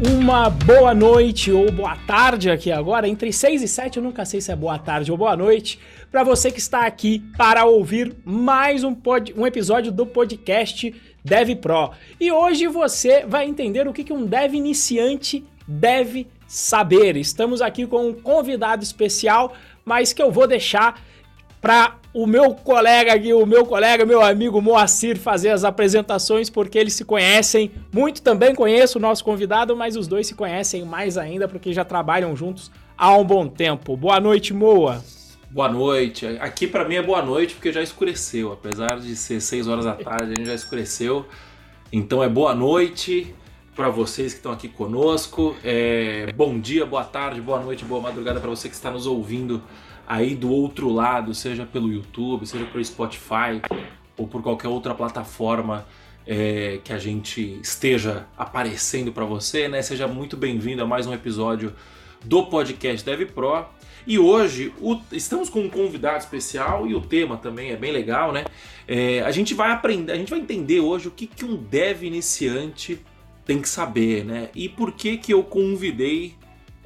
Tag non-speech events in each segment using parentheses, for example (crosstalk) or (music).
uma boa noite ou boa tarde aqui agora. Entre 6 e 7, eu nunca sei se é boa tarde ou boa noite, para você que está aqui para ouvir mais um, pod, um episódio do podcast Dev Pro. E hoje você vai entender o que, que um dev iniciante deve saber. Estamos aqui com um convidado especial, mas que eu vou deixar para o meu colega aqui, o meu colega, meu amigo Moacir fazer as apresentações, porque eles se conhecem muito. Também conheço o nosso convidado, mas os dois se conhecem mais ainda porque já trabalham juntos há um bom tempo. Boa noite, Moa. Boa noite. Aqui para mim é boa noite porque já escureceu. Apesar de ser 6 horas da tarde, a gente já escureceu. Então é boa noite para vocês que estão aqui conosco. É... Bom dia, boa tarde, boa noite, boa madrugada para você que está nos ouvindo aí do outro lado, seja pelo YouTube, seja pelo Spotify ou por qualquer outra plataforma é, que a gente esteja aparecendo para você, né? Seja muito bem-vindo a mais um episódio do podcast Dev Pro. E hoje o, estamos com um convidado especial e o tema também é bem legal, né? É, a gente vai aprender, a gente vai entender hoje o que, que um dev iniciante tem que saber, né? E por que que eu convidei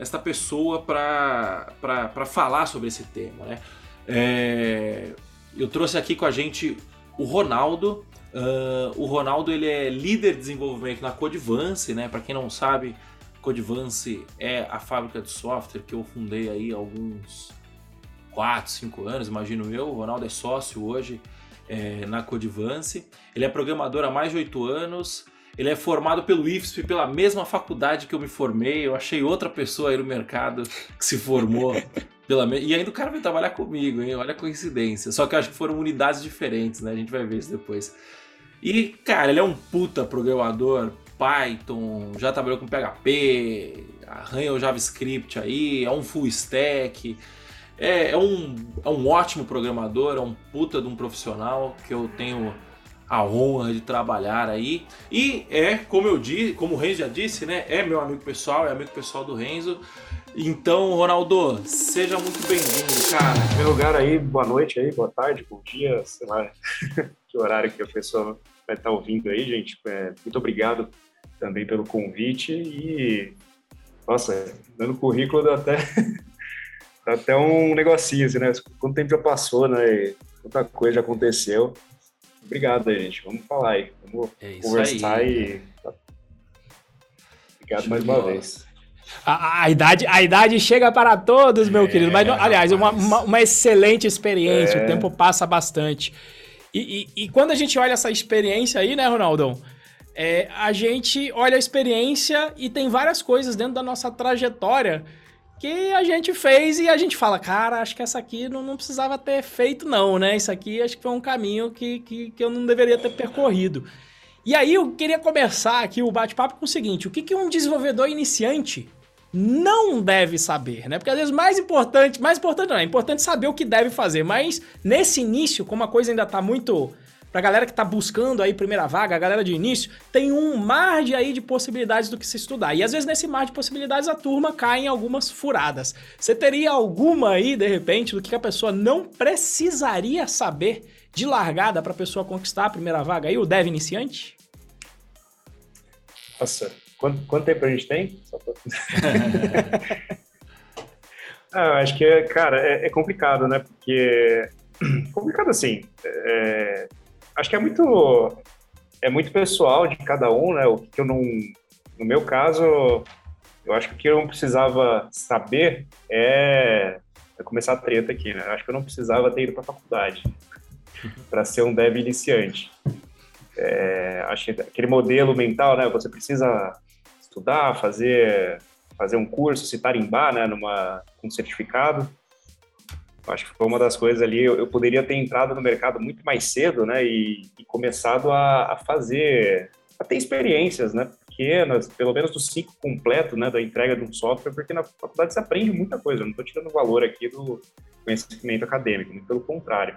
esta pessoa para falar sobre esse tema. Né? É, eu trouxe aqui com a gente o Ronaldo. Uh, o Ronaldo ele é líder de desenvolvimento na Codivance, né? Para quem não sabe, Codivance é a fábrica de software que eu fundei aí há alguns 4, 5 anos, imagino eu. O Ronaldo é sócio hoje é, na Codivance. Ele é programador há mais de 8 anos. Ele é formado pelo IFSP, pela mesma faculdade que eu me formei. Eu achei outra pessoa aí no mercado que se formou (laughs) pela me... E ainda o cara vai trabalhar comigo, hein? Olha a coincidência. Só que eu acho que foram unidades diferentes, né? A gente vai ver isso depois. E, cara, ele é um puta programador, Python, já trabalhou com PHP, arranha o JavaScript aí, é um full stack. É, é, um, é um ótimo programador, é um puta de um profissional que eu tenho a honra de trabalhar aí. E é, como eu disse, como o Renzo já disse, né? É meu amigo pessoal, é amigo pessoal do Renzo. Então, Ronaldo, seja muito bem-vindo, cara. Em primeiro lugar aí, boa noite aí, boa tarde, bom dia, sei lá (laughs) que horário que a pessoa vai estar ouvindo aí, gente. É, muito obrigado também pelo convite e, nossa, dando currículo dá até, (laughs) dá até um negocinho, assim, né? Quanto tempo já passou, né? Quanta coisa já aconteceu. Obrigado aí, gente. Vamos falar aí. Vamos é conversar aí. e. Obrigado mais uma vez. A, a, idade, a idade chega para todos, meu é, querido. Mas, aliás, uma, uma, uma, excelente experiência. É. O tempo passa bastante. E, e, e, quando a gente olha essa experiência aí, né, Ronaldão? É, a gente olha a experiência e tem várias coisas dentro da nossa trajetória que a gente fez e a gente fala, cara, acho que essa aqui não, não precisava ter feito, não, né? Isso aqui acho que foi um caminho que, que, que eu não deveria ter percorrido. E aí eu queria começar aqui o bate-papo com o seguinte: o que, que um desenvolvedor iniciante não deve saber, né? Porque às vezes mais importante, mais importante não, é importante saber o que deve fazer, mas nesse início, como a coisa ainda está muito Pra galera que tá buscando aí primeira vaga, a galera de início, tem um mar de aí de possibilidades do que se estudar. E às vezes nesse mar de possibilidades a turma cai em algumas furadas. Você teria alguma aí, de repente, do que a pessoa não precisaria saber de largada para a pessoa conquistar a primeira vaga aí, o dev iniciante? Nossa, quanto, quanto tempo a gente tem? Só pra... (laughs) ah, acho que, cara, é, é complicado, né? Porque (clears throat) complicado assim. É, acho que é muito é muito pessoal de cada um, né? O que eu não, no meu caso, eu acho que o que eu não precisava saber é, é começar a treta aqui, né? Eu acho que eu não precisava ter ido para faculdade (laughs) para ser um dev iniciante. É, acho que aquele modelo mental, né? Você precisa estudar, fazer fazer um curso, se tarimbar, né? Numa um certificado Acho que foi uma das coisas ali. Eu, eu, poderia ter entrado no mercado muito mais cedo, né? E, e começado a, a, fazer, a ter experiências, né? Pequenas, pelo menos do ciclo completo, né? Da entrega de um software, porque na faculdade você aprende muita coisa. Eu não estou tirando valor aqui do conhecimento acadêmico, muito pelo contrário.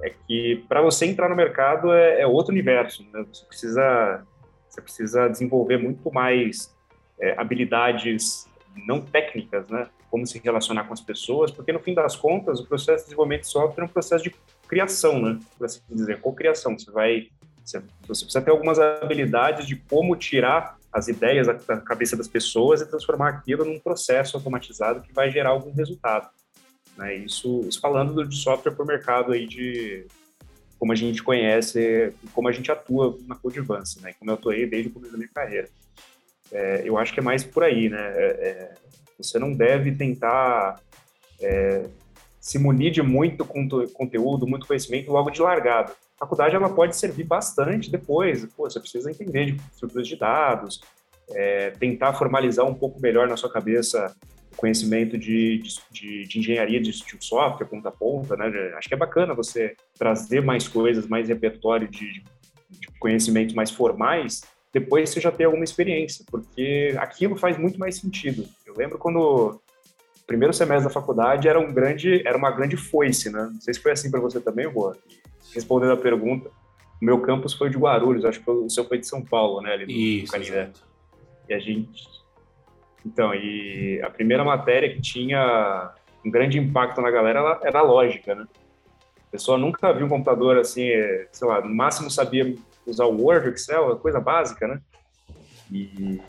É que para você entrar no mercado é, é outro universo, né? Você precisa, você precisa desenvolver muito mais é, habilidades não técnicas, né? Como se relacionar com as pessoas, porque no fim das contas o processo de desenvolvimento de software é um processo de criação, né? Por assim dizer, co-criação. Você vai, você, você precisa ter algumas habilidades de como tirar as ideias da cabeça das pessoas e transformar aquilo num processo automatizado que vai gerar algum resultado. Né? Isso, isso falando de software para o mercado aí de como a gente conhece, como a gente atua na Codivance, né? Como eu atuei desde o começo da minha carreira. É, eu acho que é mais por aí, né? É, é você não deve tentar é, se munir de muito conteúdo, muito conhecimento logo de largada. A faculdade ela pode servir bastante depois. Pô, você precisa entender de estruturas de dados, é, tentar formalizar um pouco melhor na sua cabeça o conhecimento de, de, de engenharia de software, ponta a ponta, né? Acho que é bacana você trazer mais coisas, mais repertório de, de conhecimentos mais formais, depois você já tem alguma experiência, porque aquilo faz muito mais sentido. Eu lembro quando primeiro semestre da faculdade era um grande, era uma grande foice, né? Não sei se foi assim para você também, Juan. Respondendo a pergunta, o meu campus foi de Guarulhos, acho que o seu foi de São Paulo, né? Ali Isso, Canindé. E a gente, então, e a primeira matéria que tinha um grande impacto na galera era a lógica, né? A pessoa nunca viu um computador assim, sei lá, no máximo sabia usar o Word, Excel, coisa básica, né? E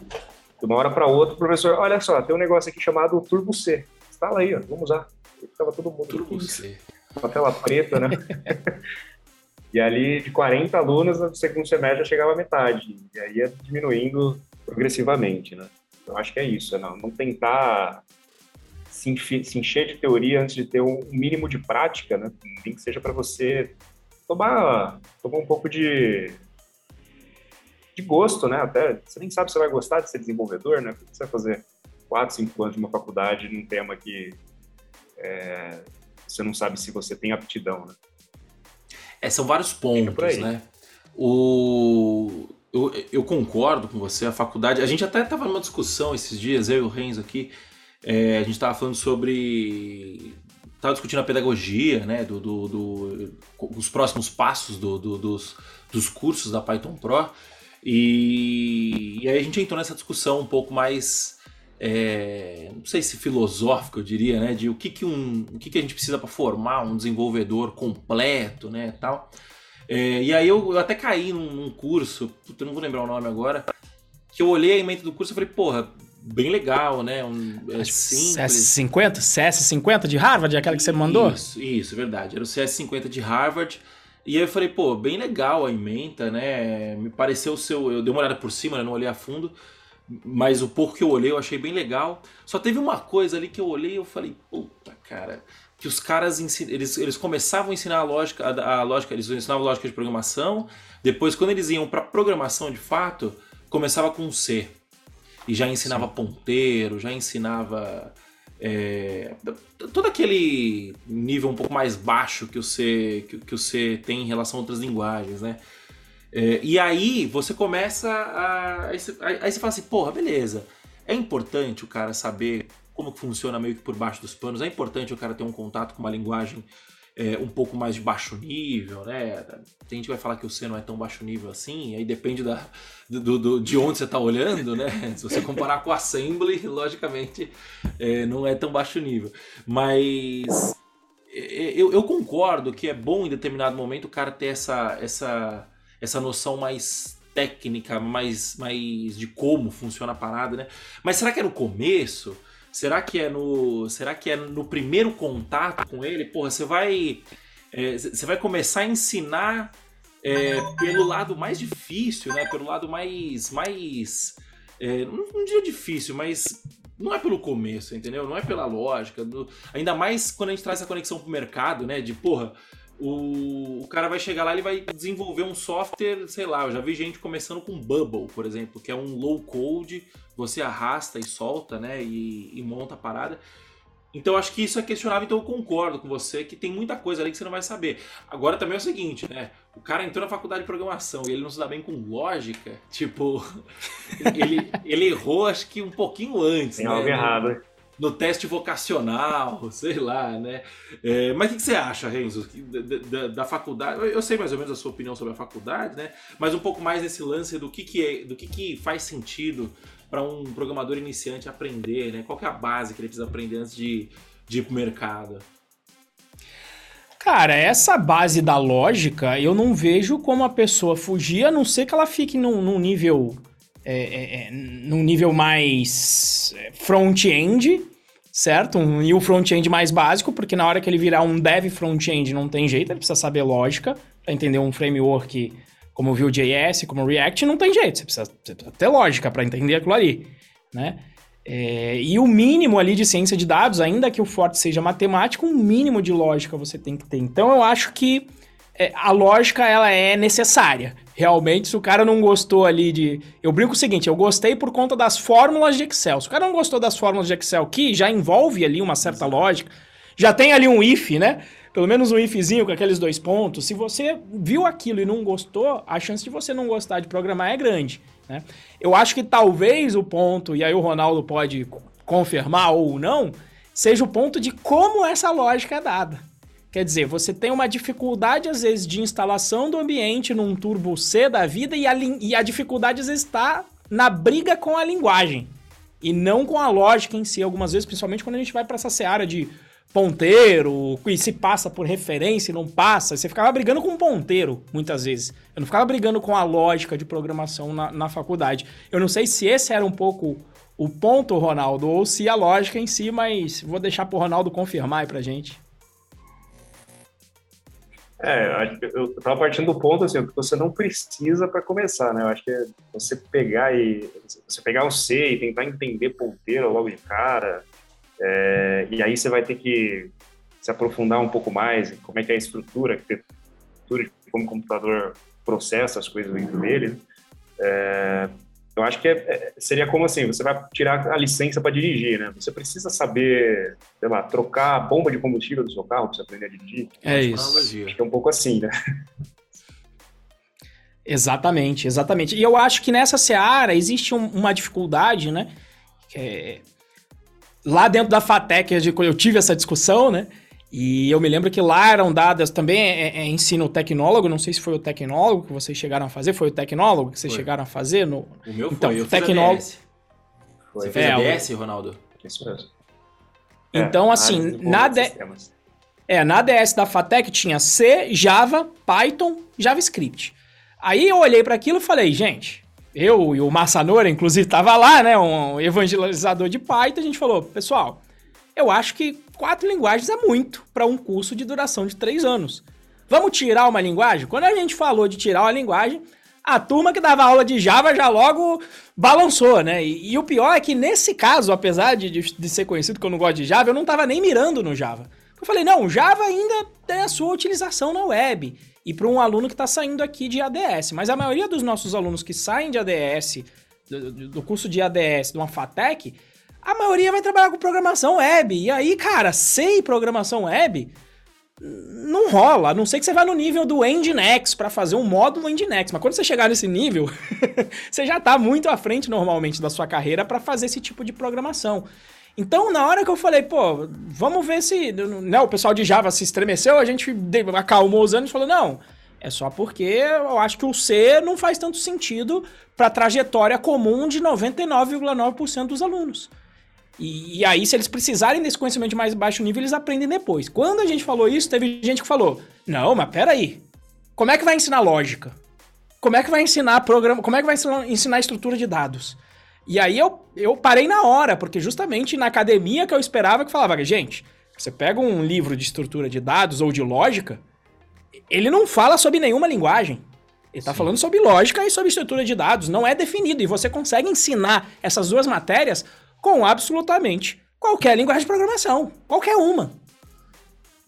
de uma hora para outra, o professor, olha só, tem um negócio aqui chamado Turbo C. Instala aí, ó, vamos usar. E ficava todo mundo Turbo C. com a tela preta, né? (laughs) e ali, de 40 alunos, no segundo semestre já chegava a metade. E aí ia diminuindo progressivamente, né? Eu acho que é isso, é não, não tentar se, se encher de teoria antes de ter um mínimo de prática, né? Nem que seja para você tomar, tomar um pouco de de gosto, né? Até você nem sabe se vai gostar de ser desenvolvedor, né? Porque você vai fazer quatro, cinco anos de uma faculdade num tema que é, você não sabe se você tem aptidão, né? É, são vários pontos, né? O, eu, eu, concordo com você, a faculdade. A gente até estava numa discussão esses dias, eu e o Renzo aqui. É, a gente estava falando sobre. Estava discutindo a pedagogia, né? Do, do, do, os próximos passos do, do, dos, dos cursos da Python Pro. E, e aí a gente entrou nessa discussão um pouco mais, é, não sei se filosófica, eu diria, né, de o que, que, um, o que, que a gente precisa para formar um desenvolvedor completo, né, tal. É, e aí eu, eu, até caí num, num curso, eu não vou lembrar o nome agora, que eu olhei a emenda do curso e falei, porra, bem legal, né? Um, é CS50? CS50 de Harvard, aquela que você mandou? Isso, isso, verdade. Era o CS50 de Harvard. E aí eu falei, pô, bem legal a emenda, né? Me pareceu o seu. Eu dei uma olhada por cima, né? Não olhei a fundo. Mas o pouco que eu olhei eu achei bem legal. Só teve uma coisa ali que eu olhei e eu falei, puta, cara. Que os caras eles, eles começavam a ensinar a lógica, a, a lógica, eles ensinavam lógica de programação. Depois, quando eles iam para programação de fato, começava com C. E já ensinava Sim. ponteiro, já ensinava é, todo aquele nível um pouco mais baixo que o C, que, que o C tem em relação a outras linguagens, né? É, e aí você começa a. Aí você, aí você fala assim, porra, beleza. É importante o cara saber como funciona meio que por baixo dos panos, é importante o cara ter um contato com uma linguagem é, um pouco mais de baixo nível, né? Tem gente que vai falar que o C não é tão baixo nível assim, aí depende da, do, do de onde você está olhando, né? Se você comparar com Assembly, logicamente é, não é tão baixo nível. Mas é, eu, eu, concordo que é bom em determinado momento o cara ter essa, essa, essa noção mais técnica, mais, mais de como funciona a parada, né? Mas será que é no começo? Será que é no, será que é no primeiro contato com ele? Porra, você vai, é, você vai começar a ensinar é, pelo lado mais difícil, né? Pelo lado mais, mais, é, não, diria difícil, mas não é pelo começo, entendeu? Não é pela lógica. Do, ainda mais quando a gente traz essa conexão pro mercado, né? De porra, o, o cara vai chegar lá e vai desenvolver um software, sei lá, eu já vi gente começando com Bubble, por exemplo, que é um low code, você arrasta e solta, né, e, e monta a parada. Então acho que isso é questionável, então eu concordo com você que tem muita coisa ali que você não vai saber. Agora também é o seguinte, né? O cara entrou na faculdade de programação e ele não se dá bem com lógica, (laughs) tipo, ele, ele errou acho que um pouquinho antes. Tem né? algo errado no teste vocacional, (laughs) sei lá, né? É, mas o que, você acha, Renzo, da, da, da, faculdade? Eu sei mais ou menos a sua opinião sobre a faculdade, né? Mas um pouco mais nesse lance do que, que, é, do que, que faz sentido para um programador iniciante aprender, né? Qual é a base que ele precisa aprender antes de, de ir pro mercado? Cara, essa base da lógica, eu não vejo como a pessoa fugir, a não ser que ela fique num, num nível é, é, é num nível mais é, front-end, certo? Um, e o front-end mais básico, porque na hora que ele virar um dev front-end não tem jeito, ele precisa saber lógica, para entender um framework como o Vue.js, como o React, não tem jeito, você precisa, você precisa ter lógica para entender aquilo ali, né? É, e o mínimo ali de ciência de dados, ainda que o forte seja matemático, um mínimo de lógica você tem que ter. Então eu acho que é, a lógica ela é necessária. Realmente, se o cara não gostou ali de. Eu brinco o seguinte: eu gostei por conta das fórmulas de Excel. Se o cara não gostou das fórmulas de Excel, que já envolve ali uma certa lógica, já tem ali um if, né? Pelo menos um ifzinho com aqueles dois pontos. Se você viu aquilo e não gostou, a chance de você não gostar de programar é grande. Né? Eu acho que talvez o ponto, e aí o Ronaldo pode confirmar ou não, seja o ponto de como essa lógica é dada. Quer dizer, você tem uma dificuldade, às vezes, de instalação do ambiente num Turbo C da vida e a, e a dificuldade, às vezes, está na briga com a linguagem e não com a lógica em si, algumas vezes, principalmente quando a gente vai para essa seara de ponteiro, e se passa por referência e não passa. Você ficava brigando com um ponteiro, muitas vezes. Eu não ficava brigando com a lógica de programação na, na faculdade. Eu não sei se esse era um pouco o ponto, Ronaldo, ou se a lógica em si, mas vou deixar pro Ronaldo confirmar aí pra gente. É, eu tava partindo do ponto assim, que você não precisa para começar, né? Eu acho que é você pegar e você pegar o C e tentar entender ponteiro logo de cara, é, e aí você vai ter que se aprofundar um pouco mais em como é que é a estrutura, a arquitetura de como o computador processa as coisas dentro dele. É, eu acho que é, é, seria como assim, você vai tirar a licença para dirigir, né? Você precisa saber, sei lá, trocar a bomba de combustível do seu carro para você aprender a dirigir. É isso. Acho que é um pouco assim, né? Exatamente, exatamente. E eu acho que nessa seara existe um, uma dificuldade, né? É, lá dentro da FATEC eu tive essa discussão, né? E eu me lembro que lá eram dadas também é, é, ensino tecnólogo, não sei se foi o tecnólogo que vocês chegaram a fazer, foi o tecnólogo que vocês foi. chegaram a fazer no O meu então, foi, eu tecnólogo. Você fez é, a DS, Ronaldo? Isso mesmo. Então, é, assim, na, D... é, na DS da FATEC tinha C, Java, Python, JavaScript. Aí eu olhei para aquilo e falei, gente, eu e o Massanora, inclusive, tava lá, né? Um evangelizador de Python. A gente falou, pessoal, eu acho que quatro linguagens é muito para um curso de duração de três anos. Vamos tirar uma linguagem? Quando a gente falou de tirar uma linguagem, a turma que dava aula de Java já logo balançou, né? E, e o pior é que nesse caso, apesar de, de, ser conhecido que eu não gosto de Java, eu não tava nem mirando no Java. Eu falei, não, Java ainda tem a sua utilização na web e para um aluno que está saindo aqui de ADS. Mas a maioria dos nossos alunos que saem de ADS, do, do curso de ADS, de uma FATEC, a maioria vai trabalhar com programação web. E aí, cara, sem programação web, não rola. A não sei que você vá no nível do Nginx para fazer um módulo Nginx. Mas quando você chegar nesse nível, (laughs) você já está muito à frente normalmente da sua carreira para fazer esse tipo de programação. Então, na hora que eu falei, pô, vamos ver se. Né, o pessoal de Java se estremeceu, a gente acalmou os anos e falou, não. É só porque eu acho que o C não faz tanto sentido para a trajetória comum de 99,9% dos alunos. E, e, aí, se eles precisarem desse conhecimento de mais baixo nível, eles aprendem depois. Quando a gente falou isso, teve gente que falou: Não, mas peraí. Como é que vai ensinar lógica? Como é que vai ensinar programa? Como é que vai ensinar estrutura de dados? E aí eu, eu parei na hora, porque justamente na academia que eu esperava que falava, gente, você pega um livro de estrutura de dados ou de lógica, ele não fala sobre nenhuma linguagem. Ele está falando sobre lógica e sobre estrutura de dados, não é definido. E você consegue ensinar essas duas matérias com absolutamente qualquer linguagem de programação, qualquer uma.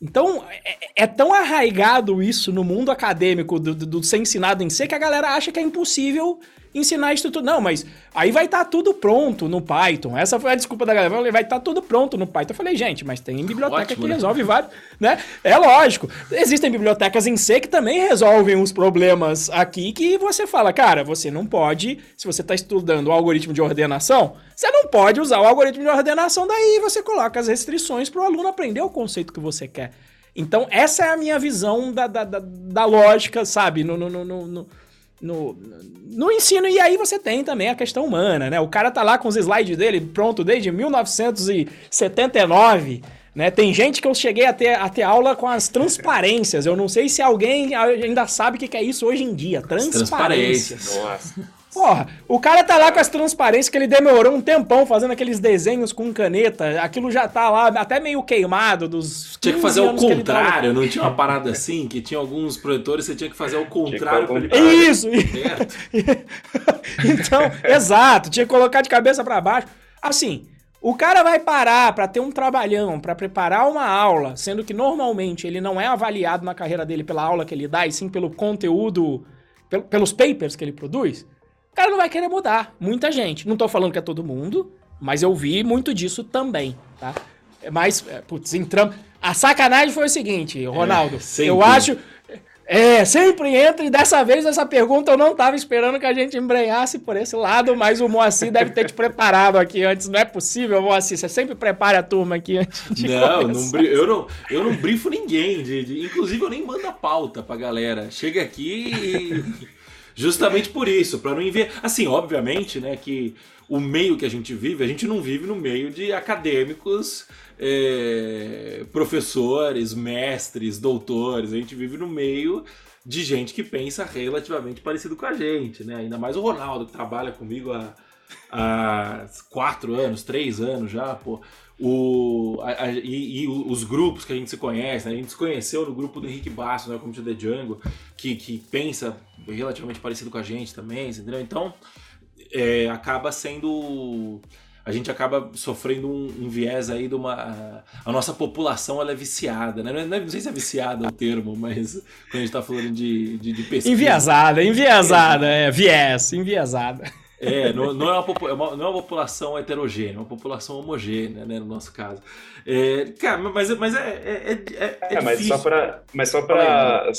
Então, é, é, tão arraigado isso no mundo acadêmico do, do, do, ser ensinado em C que a galera acha que é impossível ensinar isso tudo. Não, mas aí vai estar tá tudo pronto no Python. Essa foi a desculpa da galera. Vai estar tá tudo pronto no Python. Eu falei, gente, mas tem biblioteca Ótimo, que né? resolve vários, né? É lógico. Existem bibliotecas em C que também resolvem os problemas aqui que você fala, cara, você não pode, se você está estudando o algoritmo de ordenação, você não pode usar o algoritmo de ordenação, daí você coloca as restrições para o aluno aprender o conceito que você quer. Então, essa é a minha visão da, da, da, da lógica, sabe? No, no, no, no, no, no ensino. E aí você tem também a questão humana, né? O cara tá lá com os slides dele pronto desde 1979. Né? Tem gente que eu cheguei a ter, a ter aula com as transparências. Eu não sei se alguém ainda sabe o que é isso hoje em dia. Transparências. Nossa. Porra, o cara tá lá com as transparências que ele demorou um tempão fazendo aqueles desenhos com caneta. Aquilo já tá lá até meio queimado dos. Tinha que fazer o contrário, não tinha uma parada assim? Que tinha alguns projetores, você tinha que fazer o contrário pra ele parar Isso! (laughs) então, exato, tinha que colocar de cabeça para baixo. Assim, o cara vai parar para ter um trabalhão, para preparar uma aula, sendo que normalmente ele não é avaliado na carreira dele pela aula que ele dá, e sim pelo conteúdo, pelos papers que ele produz. O cara não vai querer mudar. Muita gente. Não tô falando que é todo mundo, mas eu vi muito disso também, tá? Mas, é, putz, entramos. A sacanagem foi o seguinte, Ronaldo. É, eu acho. É, sempre entra, e dessa vez essa pergunta eu não estava esperando que a gente embrenhasse por esse lado, mas o Moacir deve ter te preparado aqui antes. Não é possível, Moacir, você sempre prepara a turma aqui antes de Não, não eu, não eu não brifo ninguém. De, de, inclusive, eu nem mando a pauta pra galera. Chega aqui e... Justamente por isso, para não enviar. Assim, obviamente, né, que o meio que a gente vive, a gente não vive no meio de acadêmicos, é, professores, mestres, doutores. A gente vive no meio de gente que pensa relativamente parecido com a gente, né? Ainda mais o Ronaldo, que trabalha comigo há, há quatro anos, três anos já, pô. O, a, a, e, e, os grupos que a gente se conhece, né? a gente se conheceu no grupo do Henrique Bastos, né, como The Django, que, que pensa relativamente parecido com a gente também, entendeu? Então, é, acaba sendo a gente acaba sofrendo um, um, viés aí de uma. A nossa população ela é viciada, né? Não, é, não sei se é viciada o termo, mas quando a gente está falando de, de, de pesquisa. Enviesada, enviesada, é, viés, enviesada. É, não, não, é uma, é uma, não é uma população heterogênea, é uma população homogênea, né, no nosso caso. É, cara, mas, mas é, é, é, é, é mas só para mas só para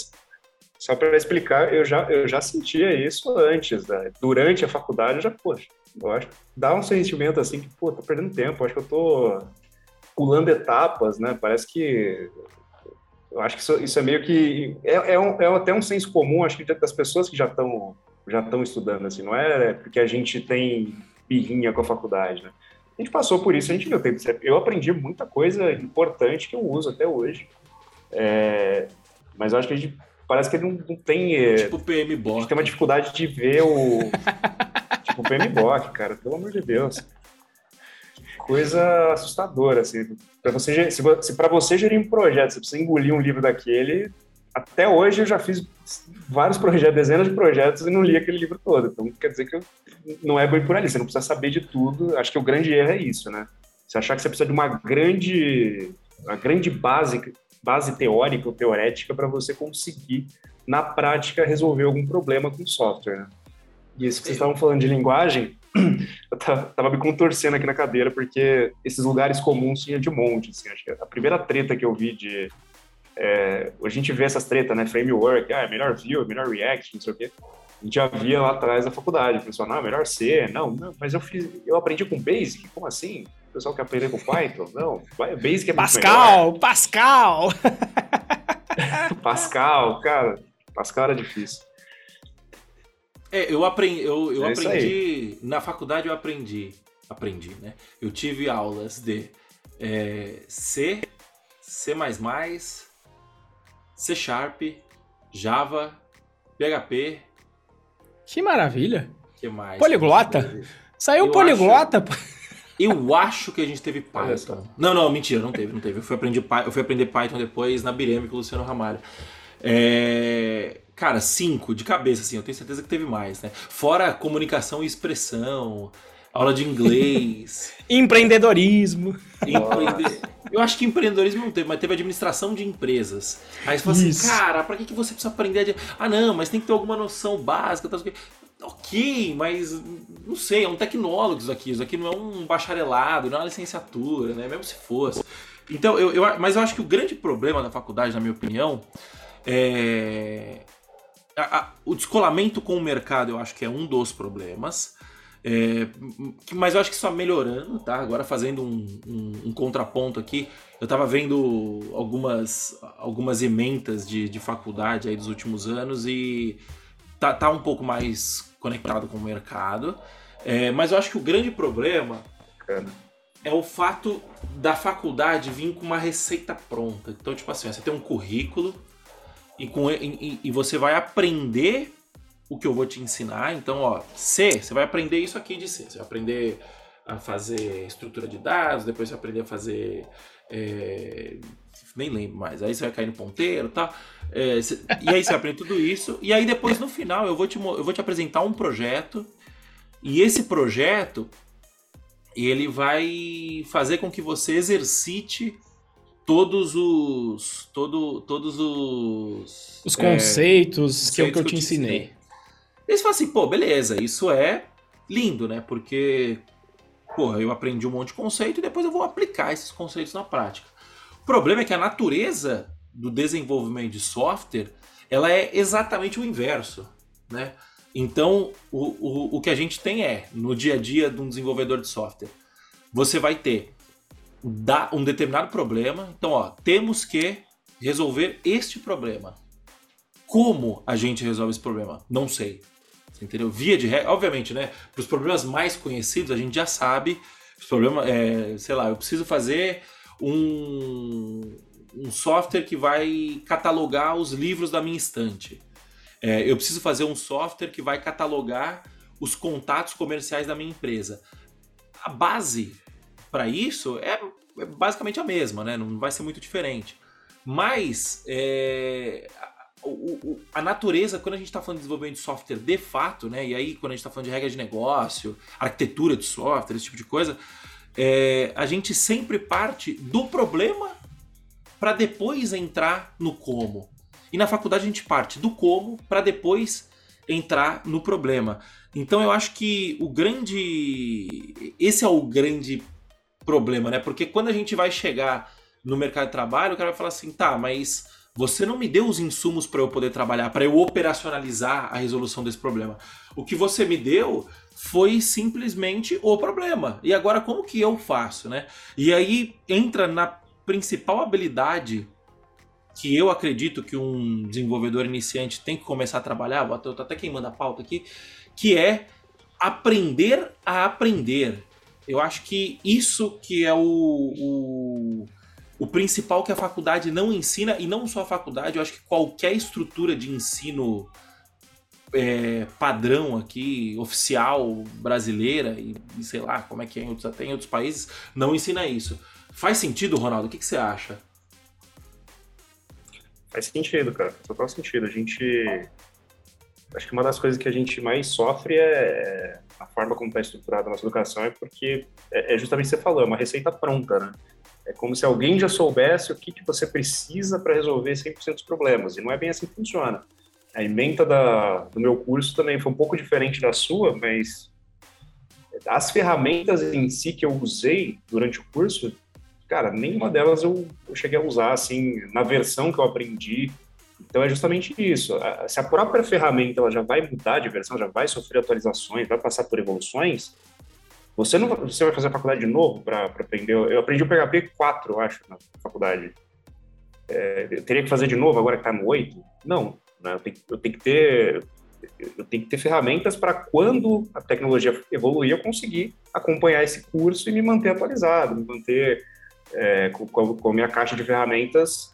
só para explicar, eu já, eu já sentia isso antes, né? durante a faculdade, eu já, poxa, eu acho que dá um sentimento assim que, pô, tô perdendo tempo, acho que eu tô pulando etapas, né? Parece que eu acho que isso, isso é meio que é, é, um, é até um senso comum, acho que das pessoas que já estão já estão estudando, assim, não é porque a gente tem birrinha com a faculdade, né? A gente passou por isso, a gente viu tempo. Eu aprendi muita coisa importante que eu uso até hoje. É, mas eu acho que a gente parece que não, não tem. É, tipo PM Bock. A gente tem uma dificuldade de ver o. (laughs) tipo PM Bock, cara, pelo amor de Deus. Coisa assustadora, assim. Pra você, se, se para você gerir um projeto, você precisa engolir um livro daquele, até hoje eu já fiz vários projetos, dezenas de projetos e não li aquele livro todo. Então quer dizer que eu, não é bem por ali, você não precisa saber de tudo. Acho que o grande erro é isso, né? Você achar que você precisa de uma grande, uma grande base, base teórica ou teorética para você conseguir, na prática, resolver algum problema com software. Né? E isso que vocês estavam falando de linguagem, (clears throat) eu tava me contorcendo aqui na cadeira porque esses lugares comuns tinha de monte. Assim, acho que a primeira treta que eu vi de é, a gente vê essas tretas, né? Framework, ah, melhor Vue, melhor React, não sei o quê. A gente já via lá atrás da faculdade, o pessoal, não, é melhor C, não, não, mas eu fiz, eu aprendi com Basic, como assim? O pessoal quer aprender com Python? Não, Basic é Pascal, Pascal! (laughs) Pascal, cara, Pascal era difícil. É, eu aprendi, eu, eu é aprendi, na faculdade eu aprendi, aprendi, né? Eu tive aulas de é, C, C++, C Sharp, Java, PHP. Que maravilha! que mais? Poliglota? Saiu eu poliglota? Acho, eu acho que a gente teve Python. Não, não, mentira, não teve, não teve. Eu fui aprender, eu fui aprender Python depois na Bireme com o Luciano Ramalho. É, cara, cinco de cabeça, assim, eu tenho certeza que teve mais, né? Fora comunicação e expressão, aula de inglês. (laughs) Empreendedorismo. Empreende... Eu acho que empreendedorismo não teve, mas teve administração de empresas. Aí você fala assim, cara, pra que, que você precisa aprender? De... Ah, não, mas tem que ter alguma noção básica. Tá... Ok, mas não sei, é um tecnólogo isso aqui. Isso aqui não é um bacharelado, não é uma licenciatura, né? Mesmo se fosse. Então, eu, eu, mas eu acho que o grande problema da faculdade, na minha opinião, é. A, a, o descolamento com o mercado, eu acho que é um dos problemas. É, mas eu acho que só melhorando, tá? Agora fazendo um, um, um contraponto aqui, eu estava vendo algumas, algumas ementas de, de faculdade aí dos últimos anos e tá, tá um pouco mais conectado com o mercado. É, mas eu acho que o grande problema é o fato da faculdade vir com uma receita pronta. Então, tipo assim, você tem um currículo e, com, e, e você vai aprender o que eu vou te ensinar. Então, ó, C, você vai aprender isso aqui de C. Você vai aprender a fazer estrutura de dados, depois você vai aprender a fazer. É, nem lembro mais. Aí você vai cair no ponteiro e tal. É, e aí você vai aprender tudo isso. E aí depois, no final, eu vou te, eu vou te apresentar um projeto. E esse projeto, ele vai fazer com que você exercite todos os todo, todos os os conceitos, é, que é o que eu te ensinei. Eles falam assim, pô, beleza, isso é lindo, né? Porque porra, eu aprendi um monte de conceito e depois eu vou aplicar esses conceitos na prática. O problema é que a natureza do desenvolvimento de software, ela é exatamente o inverso, né? Então, o, o, o que a gente tem é, no dia a dia de um desenvolvedor de software, você vai ter um determinado problema. Então, ó, temos que resolver este problema. Como a gente resolve esse problema? Não sei. Entendeu? Via de regra, obviamente, né? Para os problemas mais conhecidos, a gente já sabe. Os problemas, é, sei lá, eu preciso fazer um, um software que vai catalogar os livros da minha estante. É, eu preciso fazer um software que vai catalogar os contatos comerciais da minha empresa. A base para isso é, é, basicamente a mesma, né? Não vai ser muito diferente. Mas é, o, o, a natureza, quando a gente está falando de desenvolvimento de software de fato, né? E aí, quando a gente está falando de regra de negócio, arquitetura de software, esse tipo de coisa, é, a gente sempre parte do problema para depois entrar no como. E na faculdade a gente parte do como para depois entrar no problema. Então eu acho que o grande. Esse é o grande problema, né? Porque quando a gente vai chegar no mercado de trabalho, o cara vai falar assim, tá, mas você não me deu os insumos para eu poder trabalhar, para eu operacionalizar a resolução desse problema. O que você me deu foi simplesmente o problema. E agora como que eu faço, né? E aí entra na principal habilidade que eu acredito que um desenvolvedor iniciante tem que começar a trabalhar, eu tô até queimando a pauta aqui, que é aprender a aprender. Eu acho que isso que é o, o o principal que a faculdade não ensina, e não só a faculdade, eu acho que qualquer estrutura de ensino é, padrão aqui, oficial, brasileira, e, e, sei lá como é que é em outros, até em outros países, não ensina isso. Faz sentido, Ronaldo? O que, que você acha? Faz sentido, cara. Faz total sentido. A gente. Acho que uma das coisas que a gente mais sofre é a forma como está estruturada a nossa educação, é porque é, é justamente o que você falou, é uma receita pronta, né? É como se alguém já soubesse o que, que você precisa para resolver 100% dos problemas. E não é bem assim que funciona. A emenda da, do meu curso também foi um pouco diferente da sua, mas as ferramentas em si que eu usei durante o curso, cara, nenhuma delas eu, eu cheguei a usar, assim, na versão que eu aprendi. Então é justamente isso. Se a própria ferramenta ela já vai mudar de versão, já vai sofrer atualizações, vai passar por evoluções, você não você vai fazer a faculdade de novo para aprender? Eu aprendi o PHP 4, eu acho, na faculdade. É, eu teria que fazer de novo agora que está no 8? Não. Né? Eu, tenho, eu, tenho, que ter eu tenho que ter ferramentas para quando a tecnologia evoluir, eu conseguir acompanhar esse curso e me manter atualizado, me manter é, com, com, a minha caixa de ferramentas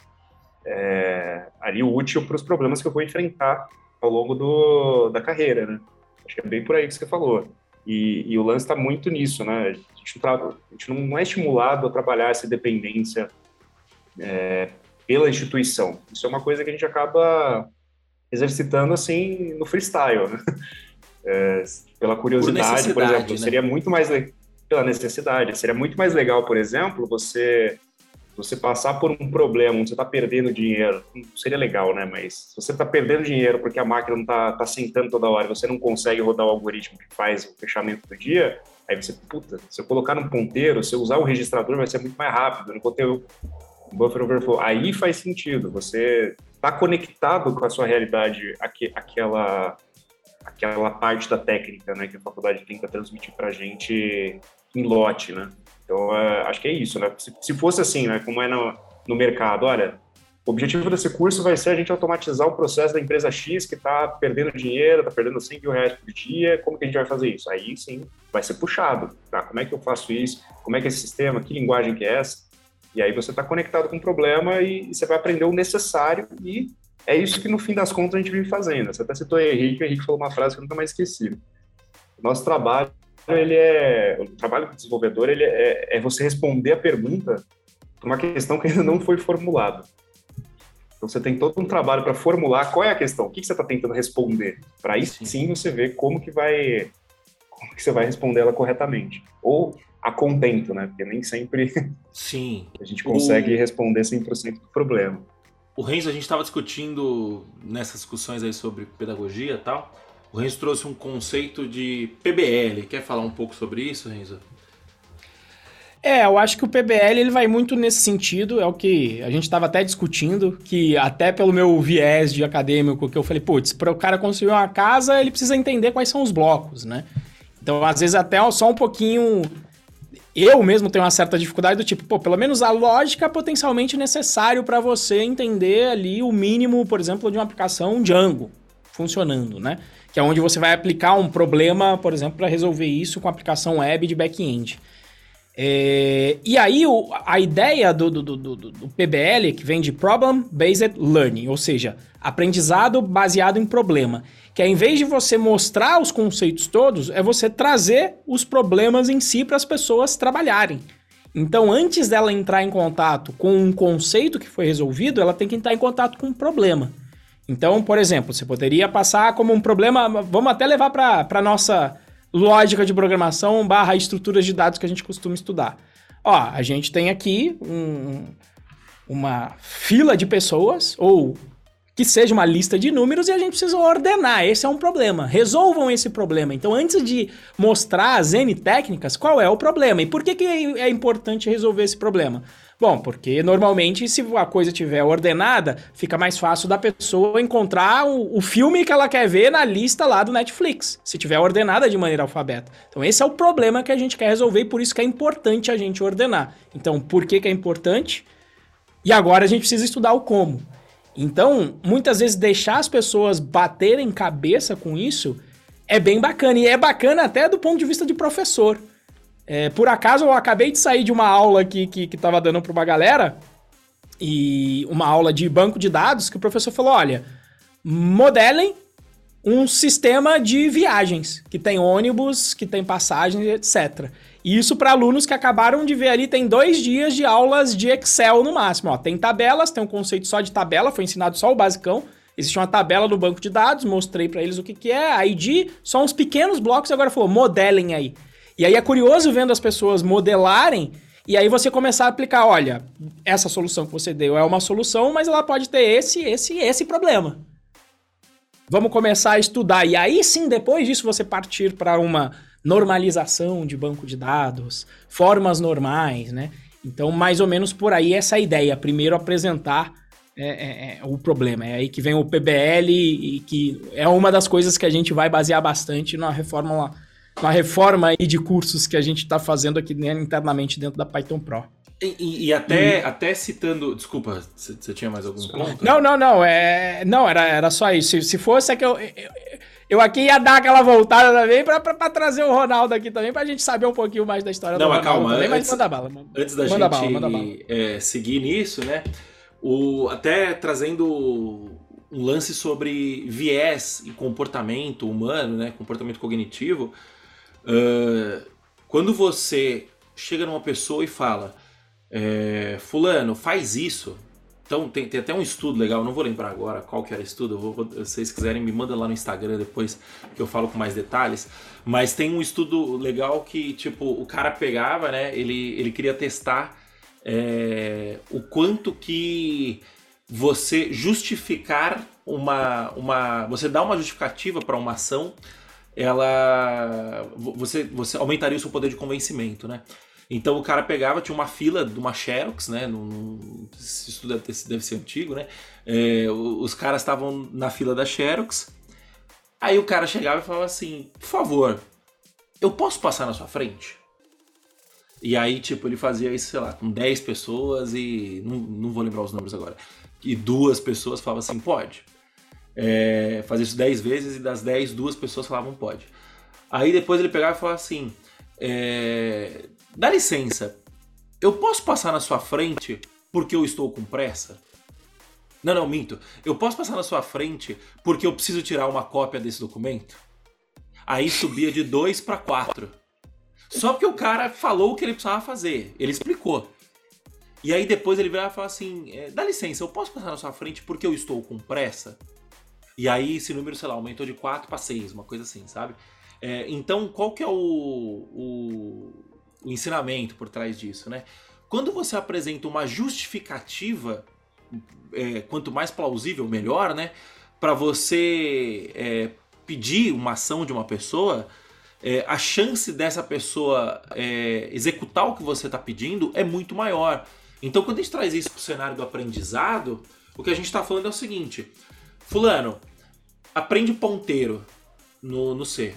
é, ali útil para os problemas que eu vou enfrentar ao longo do, da carreira, né? Acho que é bem por aí que você falou. E, e o lance está muito nisso, né? A gente, não, a gente, não é estimulado a trabalhar essa dependência é, pela instituição. Isso é uma coisa que a gente acaba exercitando assim no freestyle, né? É, pela curiosidade, por, por exemplo, né? seria muito mais pela necessidade, seria muito mais legal, por exemplo, você você passar por um problema você está perdendo dinheiro, seria legal, né? Mas se você está perdendo dinheiro porque a máquina não está tá sentando toda hora, você não consegue rodar o algoritmo que faz o fechamento do dia, aí você, puta, se eu colocar num ponteiro, se eu usar um registrador, vai ser muito mais rápido, não vou ter o buffer overflow. Aí faz sentido, você está conectado com a sua realidade, aqu aquela, aquela parte da técnica, né, que a faculdade tenta transmitir para gente em lote, né? Então, é, acho que é isso, né? Se, se, fosse assim, né, como é no, no mercado, olha, o objetivo desse curso vai ser a gente automatizar o processo da empresa X que está perdendo dinheiro, está perdendo 100 mil reais por dia, como que a gente vai fazer isso? Aí sim, vai ser puxado, tá? Como é que eu faço isso? Como é que é esse sistema? Que linguagem que é essa? E aí você está conectado com o problema e, e você vai aprender o necessário e é isso que no fim das contas a gente vive fazendo. Você até citou o Henrique, o Henrique falou uma frase que eu nunca mais esqueci. Nosso trabalho, ele é, o trabalho do desenvolvedor, ele é, é você responder a pergunta para uma questão que ainda não foi formulada. Então você tem todo um trabalho para formular qual é a questão, o que, que você está tentando responder, para aí sim. você ver como que vai como que você vai responder ela corretamente. Ou a contento, né? Porque nem sempre sim. a gente consegue o... responder 100% do problema. O Renzo, a gente estava discutindo nessas discussões aí sobre pedagogia e tal. O Renzo trouxe um conceito de PBL. Quer falar um pouco sobre isso, Renzo? É, eu acho que o PBL ele vai muito nesse sentido, é o que a gente estava até discutindo, que até pelo meu viés de acadêmico, que eu falei, putz, para o cara construir uma casa, ele precisa entender quais são os blocos, né? Então, às vezes, até só um pouquinho. Eu mesmo tenho uma certa dificuldade do tipo, pô, pelo menos a lógica é potencialmente necessário para você entender ali o mínimo, por exemplo, de uma aplicação Django funcionando, né? Que é onde você vai aplicar um problema, por exemplo, para resolver isso com aplicação web de back-end. É, e aí, o, a ideia do, do, do, do, PBL, que vem de Problem Based Learning, ou seja, aprendizado baseado em problema, que é em vez de você mostrar os conceitos todos, é você trazer os problemas em si para as pessoas trabalharem. Então, antes dela entrar em contato com um conceito que foi resolvido, ela tem que entrar em contato com um problema. Então, por exemplo, você poderia passar como um problema, vamos até levar para a nossa lógica de programação barra estruturas de dados que a gente costuma estudar. Ó, a gente tem aqui um, uma fila de pessoas, ou que seja uma lista de números, e a gente precisa ordenar. Esse é um problema. Resolvam esse problema. Então, antes de mostrar as N técnicas, qual é o problema? E por que, que é importante resolver esse problema? Bom, porque normalmente se a coisa estiver ordenada, fica mais fácil da pessoa encontrar o, o, filme que ela quer ver na lista lá do Netflix, se tiver ordenada de maneira alfabeta. Então esse é o problema que a gente quer resolver e por isso que é importante a gente ordenar. Então, por que, que é importante? E agora a gente precisa estudar o como. Então, muitas vezes deixar as pessoas baterem cabeça com isso é bem bacana. E é bacana até do ponto de vista de professor. É, por acaso eu acabei de sair de uma aula aqui que, que tava dando para uma galera, e uma aula de banco de dados, que o professor falou: olha, modelem um sistema de viagens, que tem ônibus, que tem passagens, etc. E isso para alunos que acabaram de ver ali, tem dois dias de aulas de Excel no máximo. Ó, tem tabelas, tem um conceito só de tabela, foi ensinado só o basicão. Existe uma tabela no banco de dados, mostrei para eles o que, que é, ID, só uns pequenos blocos, agora falou, modelem aí. E aí é curioso vendo as pessoas modelarem e aí você começar a aplicar, olha, essa solução que você deu é uma solução, mas ela pode ter esse, esse esse problema. Vamos começar a estudar. E aí sim, depois disso, você partir para uma normalização de banco de dados, formas normais, né? Então, mais ou menos por aí essa é ideia. Primeiro apresentar é, é, é, o problema. É aí que vem o PBL e que é uma das coisas que a gente vai basear bastante na reforma lá uma reforma aí de cursos que a gente está fazendo aqui né, internamente dentro da Python Pro. E, e até, até citando. Desculpa, você tinha mais algum ponto? Não, não, não. É, não, era, era só isso. Se, se fosse, é que eu, eu, eu, aqui ia dar aquela voltada também para trazer o Ronaldo aqui também, para a gente saber um pouquinho mais da história não, do Ronaldo. Calma, também, antes, mas manda bala. Manda, antes da manda gente bala, manda bala. É, seguir nisso, né? O, até trazendo um lance sobre viés e comportamento humano, né? Comportamento cognitivo. Uh, quando você chega numa pessoa e fala, é, fulano, faz isso. Então tem, tem, até um estudo legal, não vou lembrar agora qual que era o estudo, vou, se vocês quiserem me manda lá no Instagram depois que eu falo com mais detalhes. Mas tem um estudo legal que, tipo, o cara pegava, né, ele, ele queria testar é, o quanto que você justificar uma, uma... Você dá uma justificativa para uma ação ela você, você aumentaria o seu poder de convencimento, né? Então o cara pegava, tinha uma fila de uma Xerox, né? Num, isso deve, ter, deve ser antigo, né? É, os caras estavam na fila da Xerox. Aí o cara chegava e falava assim: Por favor, eu posso passar na sua frente? E aí, tipo, ele fazia isso, sei lá, com 10 pessoas e. Não, não vou lembrar os números agora. E duas pessoas falavam assim: Pode é, fazer isso 10 vezes e das 10, duas pessoas falavam pode. Aí depois ele pegava e falava assim: é, dá licença, eu posso passar na sua frente porque eu estou com pressa? Não, não, minto. Eu posso passar na sua frente porque eu preciso tirar uma cópia desse documento? Aí subia de 2 para 4. Só porque o cara falou o que ele precisava fazer. Ele explicou. E aí depois ele vai e fala assim: é, dá licença, eu posso passar na sua frente porque eu estou com pressa? E aí esse número, sei lá, aumentou de 4 para 6, uma coisa assim, sabe? É, então, qual que é o, o, o ensinamento por trás disso, né? Quando você apresenta uma justificativa, é, quanto mais plausível, melhor, né? Para você é, pedir uma ação de uma pessoa, é, a chance dessa pessoa é, executar o que você está pedindo é muito maior. Então, quando a gente traz isso para o cenário do aprendizado, o que a gente está falando é o seguinte: Fulano, aprende ponteiro no, no C.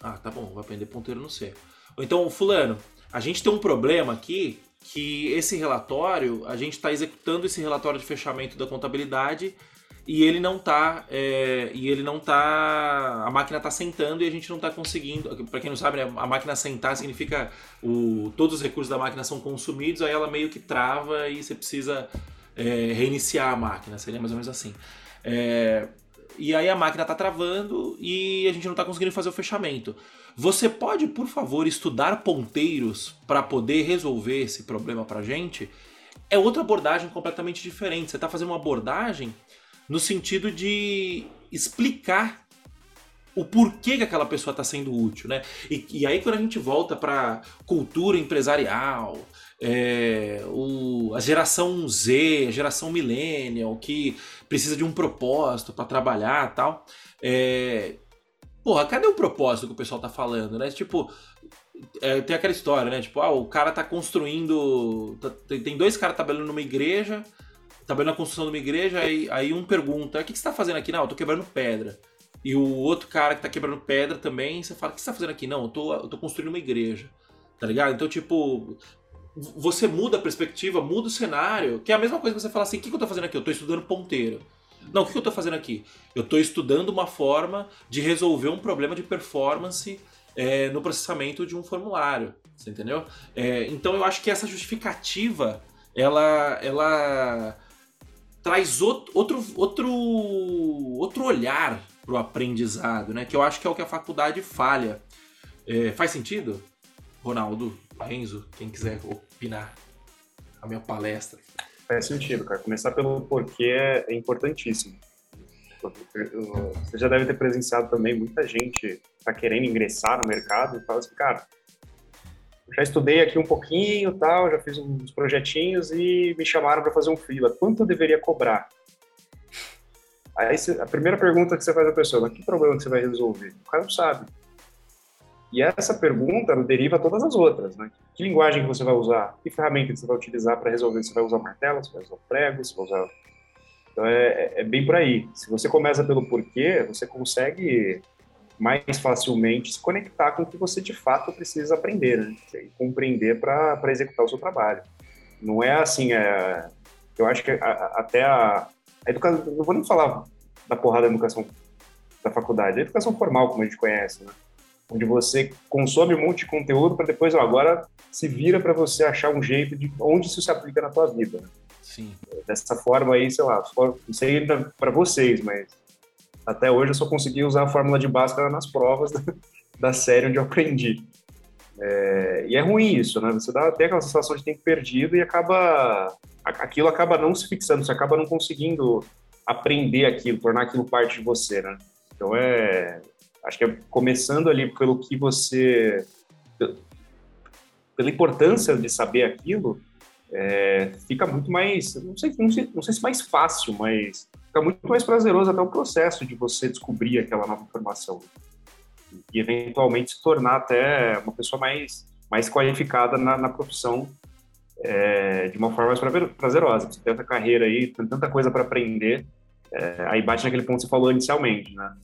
Ah, tá bom, vai aprender ponteiro no C. Ou então, Fulano, a gente tem um problema aqui que esse relatório, a gente está executando esse relatório de fechamento da contabilidade e ele não tá é, e ele não tá a máquina tá sentando e a gente não tá conseguindo para quem não sabe né, a máquina sentar significa o todos os recursos da máquina são consumidos aí ela meio que trava e você precisa é, reiniciar a máquina seria mais ou menos assim é, e aí a máquina tá travando e a gente não tá conseguindo fazer o fechamento. Você pode por favor estudar ponteiros para poder resolver esse problema para gente? É outra abordagem completamente diferente. Você tá fazendo uma abordagem no sentido de explicar o porquê que aquela pessoa está sendo útil, né? E, e, aí quando a gente volta para cultura empresarial, é, o, a geração Z, a geração millennial, que precisa de um propósito para trabalhar tal, é, porra, cadê o propósito que o pessoal tá falando, né? Tipo, é, tem aquela história, né? Tipo, ah, o cara tá construindo, tá, tem dois caras trabalhando numa igreja trabalhando na construção de uma igreja, aí, aí um pergunta: o que, que você está fazendo aqui? Não, eu tô quebrando pedra. E o outro cara que tá quebrando pedra também, você fala: o que você tá fazendo aqui? Não, eu tô, eu tô construindo uma igreja. Tá ligado? Então, tipo, você muda a perspectiva, muda o cenário, que é a mesma coisa que você fala assim: o que, que eu tô fazendo aqui? Eu tô estudando ponteiro. Não, o que, que eu tô fazendo aqui? Eu tô estudando uma forma de resolver um problema de performance é, no processamento de um formulário. Você entendeu? É, então eu acho que essa justificativa ela, ela traz outro, outro, outro, outro olhar para o aprendizado, né? Que eu acho que é o que a faculdade falha. É, faz sentido? Ronaldo, Renzo, quem quiser opinar a minha palestra. Faz sentido, cara. Começar pelo porquê é importantíssimo. Você já deve ter presenciado também muita gente tá querendo ingressar no mercado e fala assim, cara, já estudei aqui um pouquinho, tal, já fiz uns projetinhos e me chamaram para fazer um freela. Quanto eu deveria cobrar? Aí a primeira pergunta que você faz à pessoa, mas que problema que você vai resolver? O cara não sabe. E essa pergunta deriva todas as outras, né? Que linguagem que você vai usar? Que ferramenta você vai utilizar para resolver? Você vai usar martelo? Você vai usar prego? Você vai usar... Então é, é, é bem por aí. Se você começa pelo porquê, você consegue mais facilmente se conectar com o que você de fato precisa aprender, né? E compreender para executar o seu trabalho. Não é assim, é, eu acho que a, a, até a, a educação, não vou nem falar da porrada da educação da faculdade, a educação formal, como a gente conhece, né? Onde você consome um monte de conteúdo para depois, ó, agora se vira para você achar um jeito de onde isso se aplica na tua vida. Sim. Dessa forma aí, sei lá, não sei para vocês, mas até hoje eu só consegui usar a fórmula de Bhaskara nas provas (laughs) da, da série onde eu aprendi. É, e é ruim isso, né? Você dá até aquela sensação de tempo perdido e acaba aquilo acaba não se fixando, você acaba não conseguindo aprender aquilo, tornar aquilo parte de você, né? Então é, acho que é começando ali pelo que você, pela importância de saber aquilo, é, fica muito mais, não sei, não sei, não sei se mais fácil, mas fica muito mais prazeroso até o processo de você descobrir aquela nova informação e eventualmente se tornar até uma pessoa mais, mais qualificada na, na profissão é, de uma forma mais prazerosa. Você tem tanta carreira aí, tem tanta coisa para aprender, é, aí bate naquele ponto que você falou inicialmente, né?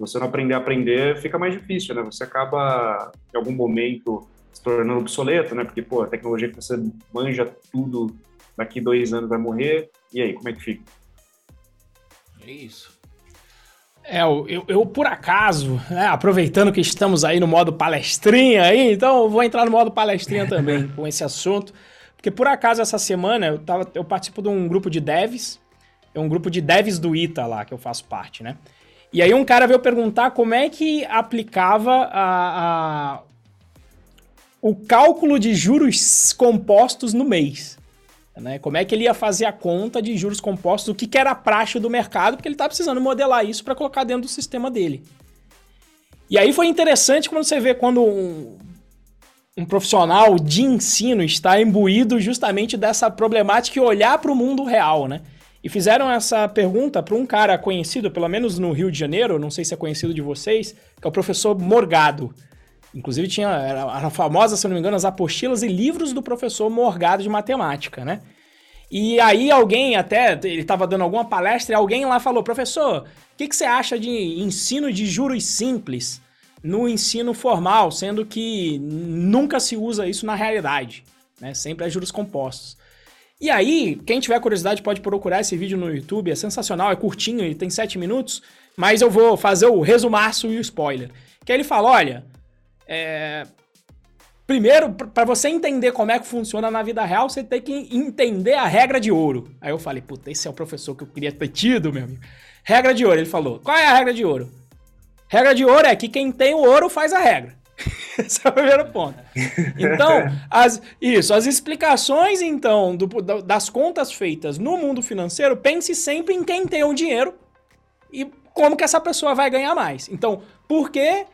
Você não aprender a aprender, fica mais difícil, né? Você acaba, em algum momento, se tornando obsoleto, né? Porque, pô, a tecnologia que você manja tudo, daqui dois anos vai morrer, e aí, como é que fica? É isso. É, eu, eu, por acaso, né, aproveitando que estamos aí no modo palestrinha aí, então eu vou entrar no modo palestrinha (laughs) também com esse assunto. Porque por acaso essa semana eu, tava, eu participo de um grupo de devs é um grupo de devs do ITA lá, que eu faço parte, né? E aí um cara veio perguntar como é que aplicava a, a o cálculo de juros compostos no mês. Né? Como é que ele ia fazer a conta de juros compostos, o que, que era a praxe do mercado, porque ele está precisando modelar isso para colocar dentro do sistema dele. E aí foi interessante quando você vê quando um, um profissional de ensino está imbuído justamente dessa problemática e olhar para o mundo real, né? E fizeram essa pergunta para um cara conhecido, pelo menos no Rio de Janeiro, não sei se é conhecido de vocês, que é o professor Morgado. Inclusive tinha, era, famosa, se não me engano, as apostilas e livros do professor Morgado de matemática, né? E aí alguém até, ele estava dando alguma palestra e alguém lá falou, professor, o que, que você acha de ensino de juros simples no ensino formal, sendo que nunca se usa isso na realidade, né? Sempre é juros compostos. E aí, quem tiver curiosidade pode procurar esse vídeo no YouTube, é sensacional, é curtinho, ele tem 7 minutos, mas eu vou fazer o resumaço e o spoiler. Que ele fala, olha, é... Primeiro, para você entender como é que funciona na vida real, você tem que entender a regra de ouro. Aí eu falei, puta, esse é o professor que eu queria ter tido, meu amigo. Regra de ouro, ele falou. Qual é a regra de ouro? Regra de ouro é que quem tem o ouro faz a regra. (laughs) Esse é o primeiro ponto. Então, as, isso, as explicações, então, do, das contas feitas no mundo financeiro, pense sempre em quem tem o dinheiro e como que essa pessoa vai ganhar mais. Então, por que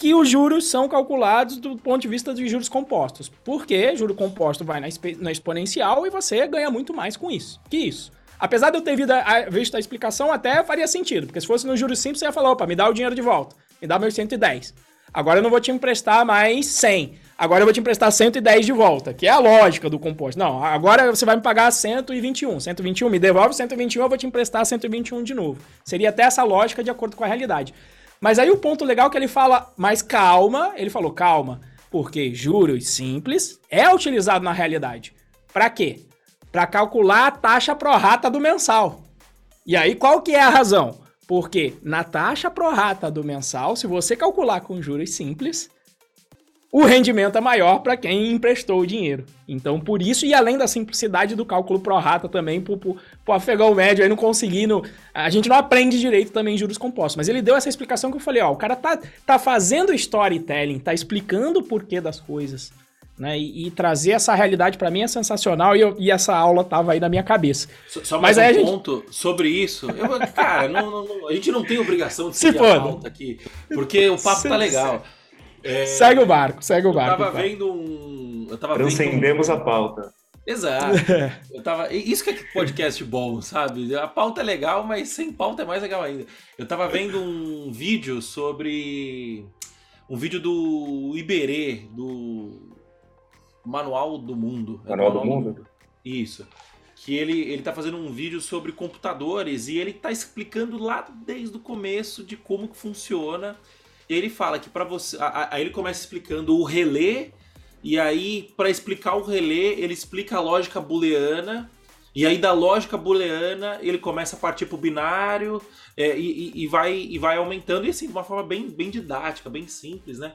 que os juros são calculados do ponto de vista de juros compostos. Porque juro composto vai na, na exponencial e você ganha muito mais com isso. Que isso. Apesar de eu ter visto a explicação, até faria sentido. Porque se fosse no juros simples, você ia falar, opa, me dá o dinheiro de volta. Me dá meus 110. Agora eu não vou te emprestar mais 100. Agora eu vou te emprestar 110 de volta, que é a lógica do composto. Não, agora você vai me pagar 121. 121, me devolve 121, eu vou te emprestar 121 de novo. Seria até essa lógica de acordo com a realidade. Mas aí o ponto legal é que ele fala, mas calma, ele falou calma, porque juros simples é utilizado na realidade. Para quê? Para calcular a taxa prorata do mensal. E aí qual que é a razão? Porque na taxa prorata do mensal, se você calcular com juros simples, o rendimento é maior para quem emprestou o dinheiro. Então, por isso, e além da simplicidade do cálculo pro rata também, pro, pro afegão médio aí não conseguindo. A gente não aprende direito também juros compostos. Mas ele deu essa explicação que eu falei: ó, o cara tá, tá fazendo storytelling, tá explicando o porquê das coisas. Né, e, e trazer essa realidade para mim é sensacional e, eu, e, essa aula tava aí na minha cabeça. Só, só mais Mas um ponto gente... sobre isso. Eu, cara, não, não, a gente não tem obrigação de (laughs) seguir Se a pauta aqui, porque o papo tá legal. É... Segue o barco, segue o barco. Eu tava vendo um. Eu tava Transcendemos vendo um... a pauta. Exato. (laughs) Eu tava... Isso que é podcast bom, sabe? A pauta é legal, mas sem pauta é mais legal ainda. Eu tava vendo um vídeo sobre. Um vídeo do Iberê, do Manual do Mundo. É Manual, do, Mundo? Mundo? Isso. Que ele, ele tá fazendo um vídeo sobre computadores e ele tá explicando lá desde o começo de como que funciona e ele fala que para você. Aí ele começa explicando o relé, e aí, para explicar o relé, ele explica a lógica booleana. E aí, da lógica booleana, ele começa a partir para o binário é, e, e, vai, e vai aumentando, e assim, de uma forma bem, bem didática, bem simples, né?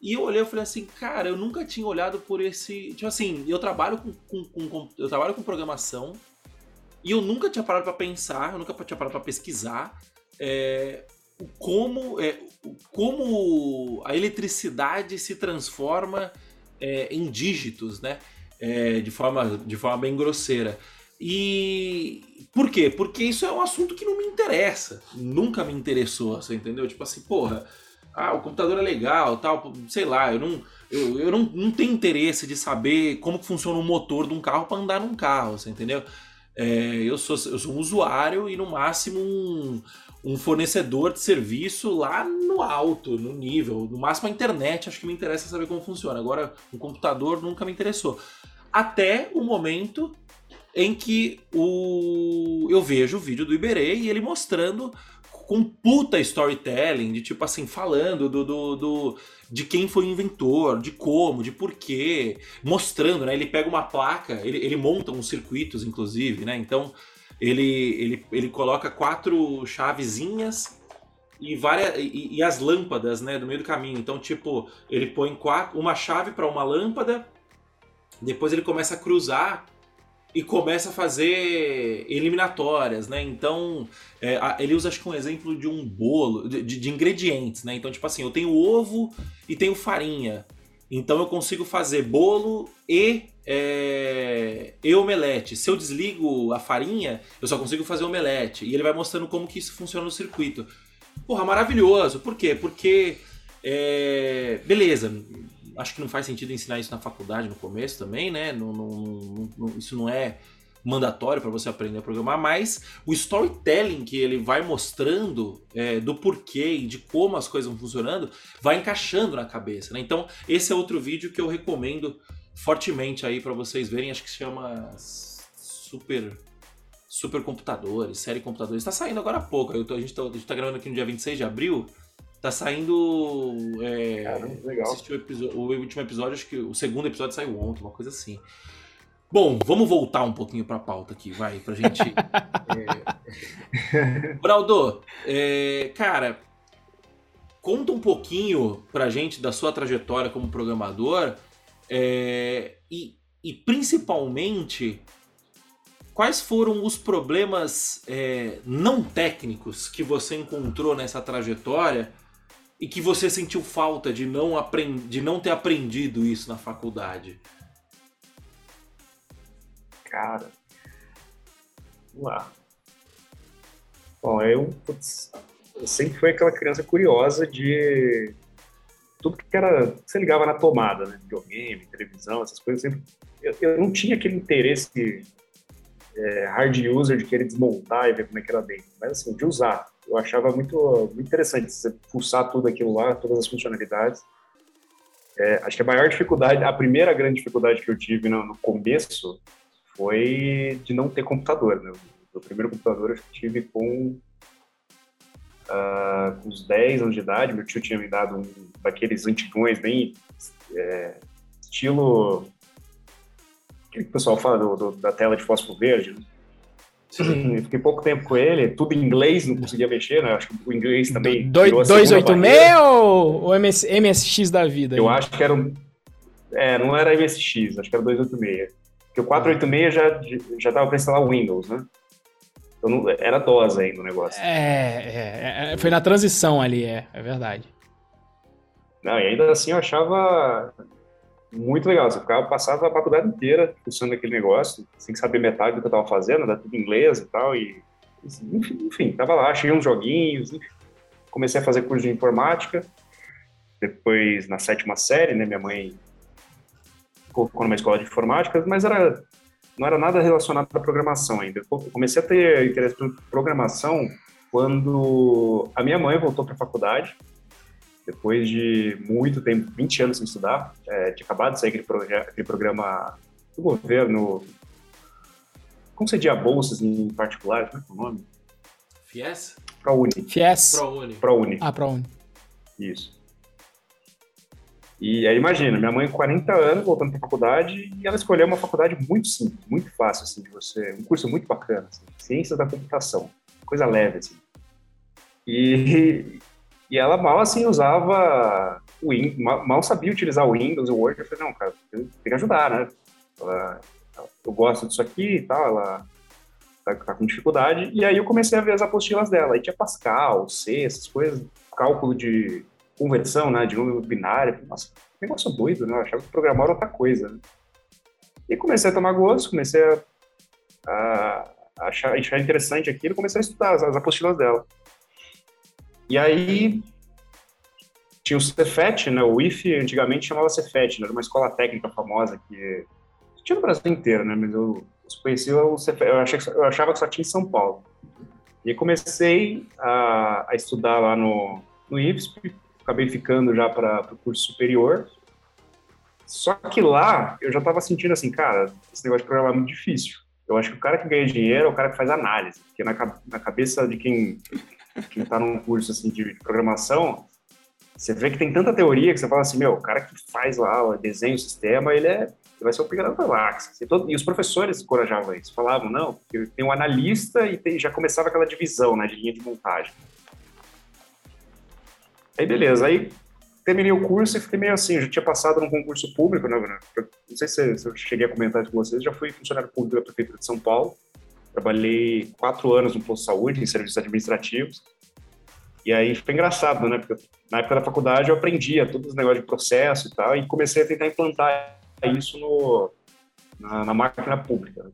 E eu olhei e falei assim, cara, eu nunca tinha olhado por esse. Tipo assim, eu trabalho com, com, com eu trabalho com programação e eu nunca tinha parado para pensar, eu nunca tinha parado para pesquisar é, como, é, como a eletricidade se transforma é, em dígitos, né? É, de, forma, de forma bem grosseira. E por quê? Porque isso é um assunto que não me interessa. Nunca me interessou, você entendeu? Tipo assim, porra, ah, o computador é legal, tal, sei lá, eu não, eu, eu não, não tenho interesse de saber como funciona o motor de um carro para andar num carro, você entendeu? É, eu, sou, eu sou um usuário e no máximo um, um fornecedor de serviço lá no alto, no nível. No máximo a internet, acho que me interessa saber como funciona. Agora, um computador nunca me interessou. Até o momento em que o... eu vejo o vídeo do Iberê e ele mostrando com puta storytelling, de tipo assim, falando do, do, do, de quem foi o inventor, de como, de porquê, mostrando, né? Ele pega uma placa, ele, ele monta uns circuitos, inclusive, né? Então ele, ele, ele coloca quatro chavezinhas e várias e, e, as lâmpadas, né, do meio do caminho. Então, tipo, ele põe quatro, uma chave para uma lâmpada, depois ele começa a cruzar e começa a fazer eliminatórias, né? Então, é, ele usa acho que um exemplo de um bolo, de, de, ingredientes, né? Então, tipo assim, eu tenho ovo e tenho farinha. Então eu consigo fazer bolo e, é, e omelete. Se eu desligo a farinha, eu só consigo fazer omelete. E ele vai mostrando como que isso funciona no circuito. Porra, maravilhoso. Por quê? Porque, é, beleza, acho que não faz sentido ensinar isso na faculdade no começo também, né? Não, não, não, isso não é mandatório para você aprender a programar, mas o storytelling que ele vai mostrando é, do porquê e de como as coisas vão funcionando vai encaixando na cabeça, né? Então esse é outro vídeo que eu recomendo fortemente aí para vocês verem, acho que se chama Super Super Computadores, série Computadores. Está saindo agora há pouco. Tô, a, gente tá, gente tá gravando aqui no dia 26 de abril. Tá saindo. É, Caramba, legal. O, o, último episódio, acho que o segundo episódio saiu ontem, uma coisa assim. Bom, vamos voltar um pouquinho para a pauta aqui, vai, pra gente. (laughs) é... Braldo, é, cara, conta um pouquinho pra gente da sua trajetória como programador é, e, e, principalmente quais foram os problemas é, não técnicos que você encontrou nessa trajetória e que você sentiu falta de não, de não ter aprendido isso na faculdade? Cara, vamos lá. Bom, eu, putz, eu sempre fui aquela criança curiosa de tudo que era. Você ligava na tomada, né? Videogame, televisão, essas coisas. Sempre, eu, eu não tinha aquele interesse é, hard user de querer desmontar e ver como é que era dentro, mas assim, de usar eu achava muito, muito interessante você pulsar tudo aquilo lá, todas as funcionalidades. É, acho que a maior dificuldade, a primeira grande dificuldade que eu tive no, no começo foi de não ter computador. Né? O primeiro computador eu tive com, uh, com uns 10 anos de idade. Meu tio tinha me dado um daqueles antigões, bem é, estilo. O que o pessoal fala do, do, da tela de fósforo verde? Né? Eu fiquei pouco tempo com ele, tudo em inglês, não conseguia mexer, né? Acho que o inglês também. 286 ou, MS, MSX da vida? Eu aí? acho que era um. É, não era MSX, acho que era 286. Porque o 486 já, já estava para instalar o Windows, né? Então não, era DOS ainda o negócio. É, é, é, foi na transição ali, é, é verdade. Não, e ainda assim eu achava muito legal. Você ficava, passava a faculdade inteira funcionando aquele negócio, sem saber metade do que eu estava fazendo, era tudo inglês e tal, e enfim, enfim, tava lá, achei uns joguinhos, enfim. comecei a fazer curso de informática, depois na sétima série, né, minha mãe colocou numa escola de informática, mas era não era nada relacionado à programação ainda. Eu comecei a ter interesse por programação quando a minha mãe voltou para a faculdade depois de muito tempo, 20 anos sem estudar, é, tinha acabado de sair aquele, aquele programa do governo, concedia bolsas em particular, como é, é o nome? FIES? ProUni. FIES? ProUni. ProUni. Ah, ProUni. Isso. E aí imagina, minha mãe com 40 anos, voltando para a faculdade, e ela escolheu uma faculdade muito simples, muito fácil, assim, de você, um curso muito bacana, assim, ciências da computação, coisa leve, assim. E, e ela mal assim usava o Windows, mal, sabia utilizar o Windows o Word. Eu falei, não, cara, tem que ajudar, né? Ela, eu gosto disso aqui e tal, ela tá, tá, com dificuldade. E aí eu comecei a ver as apostilas dela. Aí tinha Pascal, C, essas coisas, cálculo de conversão, né, de número binário. Nossa, negócio doido, né? Eu achava que programar era outra coisa, né? E comecei a tomar gosto, comecei a, a achar, achar interessante aquilo, comecei a estudar as, as apostilas dela. E aí tinha o Cefet, né? O IF antigamente chamava Cefet, né? Era uma escola técnica famosa que tinha no Brasil inteiro, né? Mas eu conheci o Cefet, eu, achei, eu achava que só tinha em São Paulo. E comecei a, a estudar lá no, no IFSP, acabei ficando já para o curso superior. Só que lá eu já estava sentindo assim, cara, esse negócio de programar é muito difícil. Eu acho que o cara que ganha dinheiro é o cara que faz análise, porque na, na cabeça de quem quem está num curso assim de, programação, você vê que tem tanta teoria que você fala assim, meu, o cara que faz lá, desenha o sistema, ele é ele vai ser o pica da galáxia. E, os professores encorajavam isso, falavam, não, tem um analista e tem, já começava aquela divisão, né, de linha de montagem. Aí beleza, aí terminei o curso e fiquei meio assim, eu já tinha passado num concurso público, né, não sei se, se, eu cheguei a comentar isso com vocês, já fui funcionário público da Prefeitura de São Paulo, trabalhei quatro anos no posto de saúde, em serviços administrativos, e aí foi engraçado, né, porque na época da faculdade eu aprendia todos os negócios de processo e tal, e comecei a tentar implantar isso no, na, na máquina pública.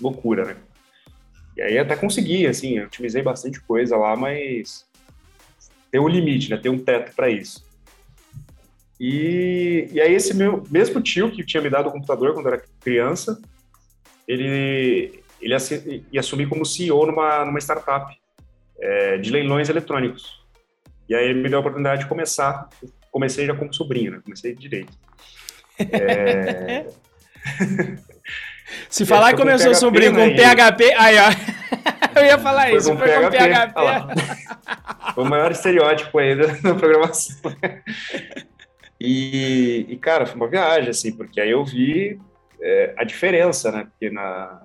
Loucura, né? E aí até consegui, assim, eu otimizei bastante coisa lá, mas tem um limite, né? Tem um teto para isso. E, e aí esse meu mesmo tio que tinha me dado o computador quando eu era criança, ele ele ia assumir como CEO numa, numa startup é, de leilões eletrônicos. E aí ele me deu a oportunidade de começar. Comecei já como sobrinho, né? Comecei direito. É... (laughs) Se falar que começou PHP, sobrinho né? com PHP, aí ó. (laughs) Eu ia falar foi isso, com foi PHP. com PHP. Foi o maior estereótipo aí da, da programação. E, e, cara, foi uma viagem, assim, porque aí eu vi é, a diferença, né? Porque na,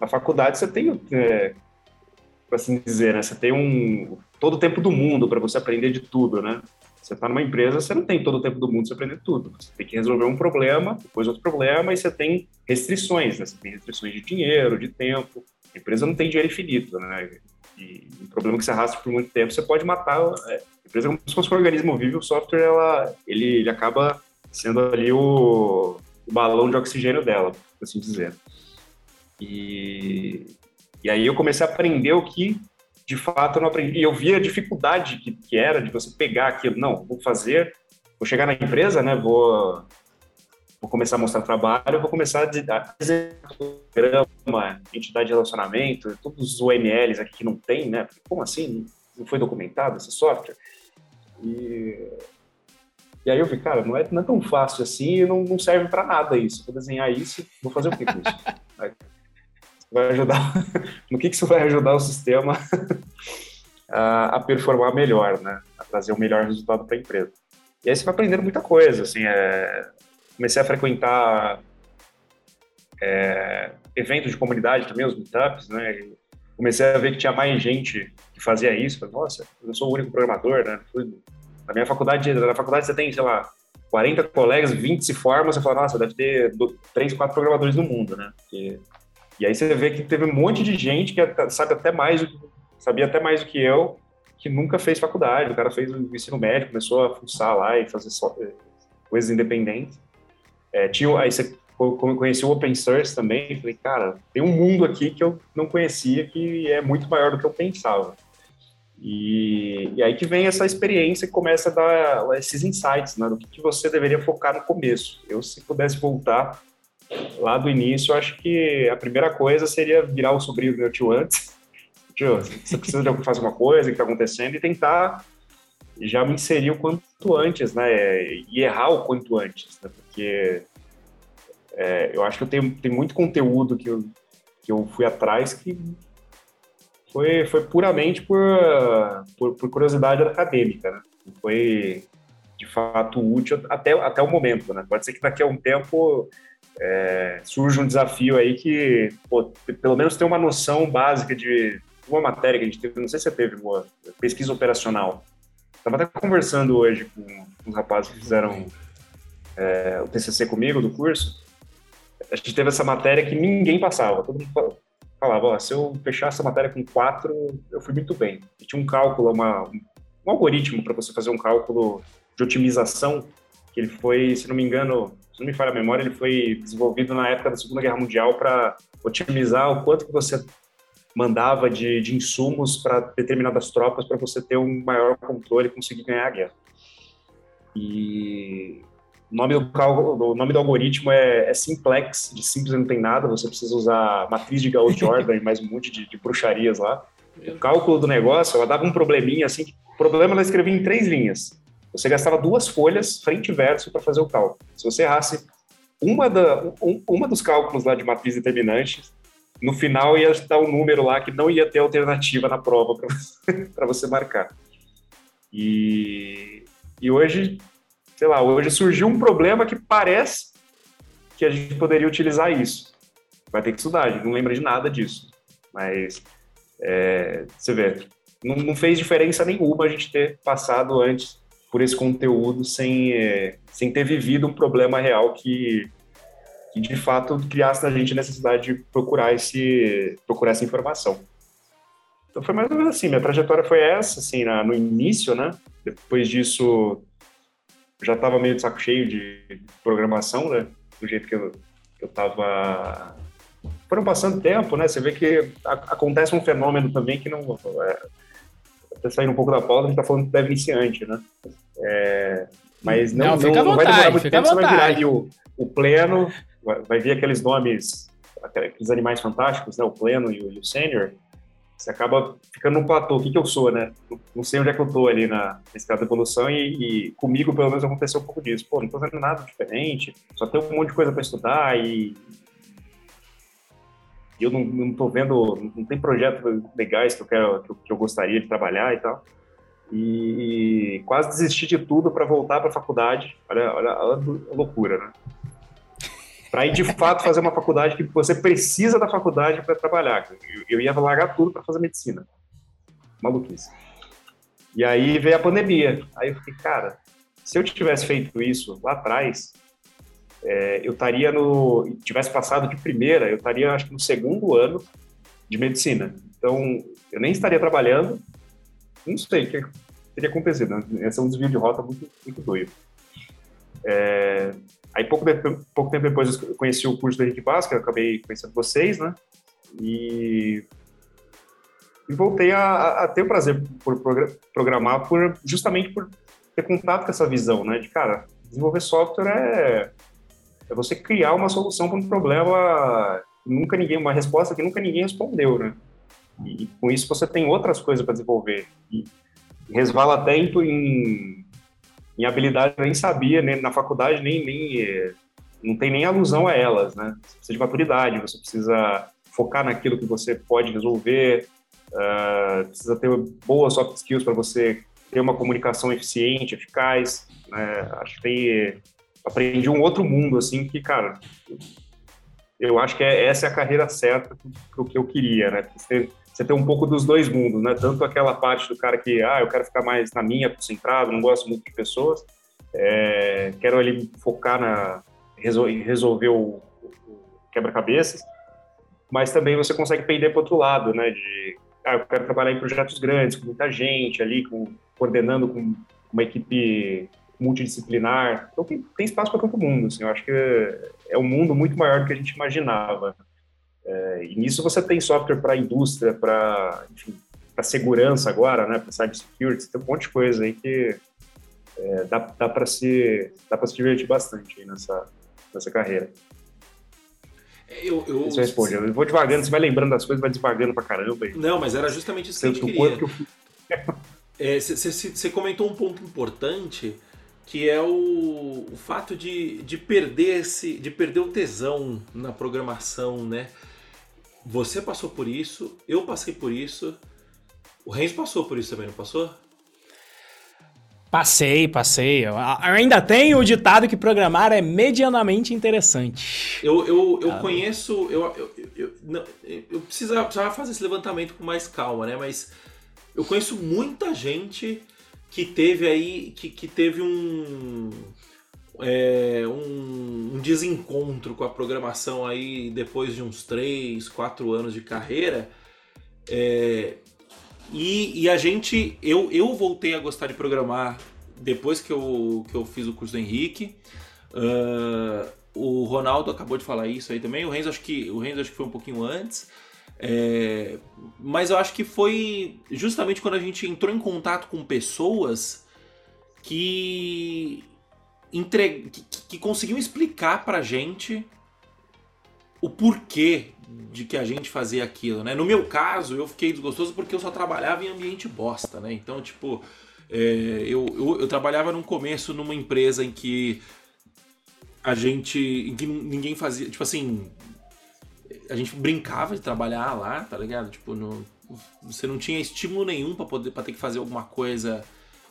na faculdade você tem, é, assim dizer, né? Você tem um todo o tempo do mundo para você aprender de tudo, né? Você está numa empresa, você não tem todo o tempo do mundo para aprender tudo. Você tem que resolver um problema, depois outro problema, e você tem restrições, né? Você tem restrições de dinheiro, de tempo. A empresa não tem dinheiro infinito, né? E um problema que você arrasta por muito tempo, você pode matar. É, a empresa, como se fosse um organismo vivo, o software, ela, ele, ele acaba sendo ali o, o balão de oxigênio dela, por assim dizer. E, e aí eu comecei a aprender o que de fato eu não aprendi. E eu vi a dificuldade que, que era de você pegar aquilo. Não, vou fazer, vou chegar na empresa, né? Vou, vou começar a mostrar trabalho, vou começar a dizer programa, entidade de relacionamento, todos os OMLs aqui que não tem, né? Como assim? Não foi documentado esse software? E, e aí eu vi, cara, não é, não é tão fácil assim não, não serve para nada isso. Vou desenhar isso, vou fazer o que com isso? (laughs) vai ajudar, (laughs) no que, que isso vai ajudar o sistema (laughs) a, a, performar melhor, né? A trazer o um melhor resultado para a empresa. E aí você vai aprendendo muita coisa, assim, é, comecei a frequentar é, eventos de comunidade também, os meetups, né? E comecei a ver que tinha mais gente que fazia isso. Falei, Nossa, eu sou o único programador, né? Na minha faculdade, na faculdade você tem, sei lá, 40 colegas, 20 se formam, você fala, nossa, deve ter 3, 4 programadores no mundo, né? Porque e aí você vê que teve um monte de gente que sabe até mais, sabia até mais do que eu, que nunca fez faculdade. O cara fez o ensino médio, começou a fuçar lá e fazer só, eh, coisas independentes. É, tinha, aí você conheci o open source também, falei, cara, tem um mundo aqui que eu não conhecia que é muito maior do que eu pensava. E, e aí que vem essa experiência que começa a dar esses insights, né, do que, que você deveria focar no começo. Eu, se pudesse voltar lá do início, eu acho que a primeira coisa seria virar o sobrinho do meu tio antes. (laughs) Tio, você precisa de fazer uma coisa que está acontecendo e tentar já me inserir o quanto antes, né? E errar o quanto antes, né? Porque é, eu acho que eu tenho, tenho muito conteúdo que eu, que eu fui atrás que foi, foi puramente por, por, por curiosidade acadêmica, né? Foi de fato útil até, até o momento, né? Pode ser que daqui a um tempo é, surge um desafio aí que, pô, pelo menos ter uma noção básica de uma matéria que a gente teve, não sei se você teve, uma pesquisa operacional. Estava até conversando hoje com os rapazes que fizeram é, o TCC comigo do curso. A gente teve essa matéria que ninguém passava. Todo mundo falava, ó, se eu fechar essa matéria com quatro, eu fui muito bem. E tinha um cálculo, uma, um algoritmo para você fazer um cálculo de otimização, que ele foi, se não me engano, se não me falha a memória, ele foi desenvolvido na época da Segunda Guerra Mundial para otimizar o quanto que você mandava de, de insumos para determinadas tropas para você ter um maior controle e conseguir ganhar a guerra. E o nome do, o nome do algoritmo é, é, simplex, de simples não tem nada, você precisa usar matriz de Gauss-Jordan (laughs) e mais um monte de, de, bruxarias lá. O cálculo do negócio, ela dava um probleminha assim, o problema ela escrevia em três linhas. Você gastava duas folhas frente e verso para fazer o cálculo. Se você errasse uma, da, um, uma dos cálculos lá de matriz determinante, no final ia dar um número lá que não ia ter alternativa na prova para (laughs) você marcar. E, e hoje, sei lá, hoje surgiu um problema que parece que a gente poderia utilizar isso. Vai ter que estudar, não lembra de nada disso. Mas é, você vê, não, não fez diferença nenhuma a gente ter passado antes por esse conteúdo sem, é, sem ter vivido um problema real que, que de fato criasse na gente a necessidade de procurar, esse, procurar essa informação. Então foi mais ou menos assim, minha trajetória foi essa, assim, na, no início, né? Depois disso, já estava meio de saco cheio de programação, né? Do jeito que eu, eu tava... Foram passando tempo, né? Você vê que a, acontece um fenômeno também que não... É, até saindo um pouco da pauta, a gente tá falando dev iniciante, né? É, mas não, não, não, não vai demorar muito tempo, você vai virar ali o, o pleno, vai, vai vir aqueles nomes, aqueles animais fantásticos, né? O pleno e o, e o sênior, você acaba ficando num platô. O que, que eu sou, né? Não sei onde é que eu tô ali na escada de evolução e, e, comigo, pelo menos, aconteceu um pouco disso. Pô, não tô fazendo nada diferente, só tem um monte de coisa para estudar e eu não, não tô vendo, não tem projetos legais que eu quero, que eu, que eu gostaria de trabalhar e tal. E, e quase desisti de tudo para voltar para a faculdade. Olha, olha a loucura, né? para ir de fato fazer uma faculdade que você precisa da faculdade para trabalhar. Eu, eu, ia largar tudo para fazer medicina. Maluquice. E aí veio a pandemia. Aí eu fiquei, cara, se eu tivesse feito isso lá atrás, é, eu estaria no. tivesse passado de primeira, eu estaria, acho que no segundo ano de medicina. Então, eu nem estaria trabalhando, não sei o que teria acontecido. Né? Esse é um desvio de rota muito, muito doido. É, Aí pouco, de, pouco tempo depois eu conheci o curso do Henrique Basca, acabei conhecendo vocês, né? E, e voltei a, a, ter o prazer por programar, por, justamente por ter contato com essa visão, né? De, cara, desenvolver software é, é você criar uma solução para um problema nunca ninguém, uma resposta que nunca ninguém respondeu, né? E, e com isso você tem outras coisas para desenvolver. E, resvala até em, em habilidade nem sabia, nem na faculdade nem, nem eh, não tem nem alusão a elas, né? Você precisa de maturidade, você precisa focar naquilo que você pode resolver, uh, precisa ter boas soft skills para você ter uma comunicação eficiente, eficaz. Né? Acho que tem, aprendi um outro mundo assim que, cara, eu acho que é, essa é a carreira certa para o que eu queria, né? Você, você tem um pouco dos dois mundos, né? Tanto aquela parte do cara que, ah, eu quero ficar mais na minha, concentrado, não gosto muito de pessoas, é, quero ali focar na resolver o, o quebra-cabeças, mas também você consegue pender para outro lado, né? De, ah, eu quero trabalhar em projetos grandes, com muita gente ali, com, coordenando com uma equipe multidisciplinar. Então tem, tem espaço para todo mundo. Assim, eu acho que é, é um mundo muito maior do que a gente imaginava. É, e nisso você tem software para indústria, para segurança agora, né, para cybersecurity, tem um monte de coisa aí que é, dá, dá para se dá para se divertir bastante nessa nessa carreira. Eu, eu, isso responde. Eu vou devagando, você vai lembrando das coisas, vai devagando pra caramba. Não, mas era justamente isso que gente queria. Você é, comentou um ponto importante que é o, o fato de, de perder esse, de perder o tesão na programação, né? Você passou por isso, eu passei por isso. O Renzo passou por isso também, não passou? Passei, passei. Eu ainda tenho o ditado que programar é medianamente interessante. Eu, eu, eu ah, conheço. Eu, eu, eu, não, eu precisava, precisava fazer esse levantamento com mais calma, né? Mas eu conheço muita gente que teve aí. que, que teve um é, um, um, desencontro com a programação aí depois de uns 3, 4 anos de carreira. É, e, e, a gente, eu, eu voltei a gostar de programar depois que eu, que eu fiz o curso do Henrique. Uh, o Ronaldo acabou de falar isso aí também. O Renzo acho que, o Renzo acho que foi um pouquinho antes. É, mas eu acho que foi justamente quando a gente entrou em contato com pessoas que entre... que, que conseguiu explicar pra gente o porquê de que a gente fazia aquilo, né? No meu caso, eu fiquei desgostoso porque eu só trabalhava em ambiente bosta, né? Então, tipo, é, eu, eu, eu, trabalhava no começo numa empresa em que a gente. em que ninguém fazia. Tipo assim. A gente brincava de trabalhar lá, tá ligado? Tipo, no, você não tinha estímulo nenhum para poder para ter que fazer alguma coisa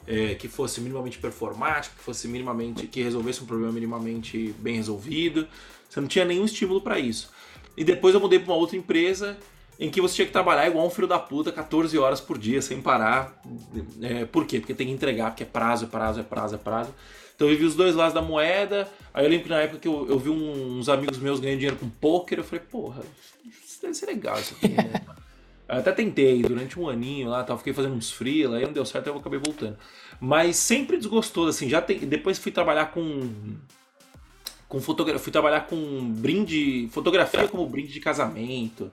é, que fosse minimamente performático, que fosse minimamente que resolvesse um problema minimamente bem resolvido. Você não tinha nenhum estímulo para isso. E depois eu mudei para uma outra empresa em que você tinha que trabalhar igual um filho da puta 14 horas por dia, sem parar. É, por quê? Porque tem que entregar, porque é prazo, é prazo, é prazo, é prazo. Então eu vi os dois lados da moeda. Aí eu lembro que na época que eu, eu vi uns amigos meus ganhando dinheiro com poker, eu falei, porra, isso deve ser legal isso aqui, né? (laughs) Eu até tentei durante um aninho lá, tal, fiquei fazendo uns freela, aí não deu certo, eu acabei voltando. Mas sempre desgostoso, assim, já tem, depois fui trabalhar com com fotografia, fui trabalhar com brinde, fotografia como brinde de casamento.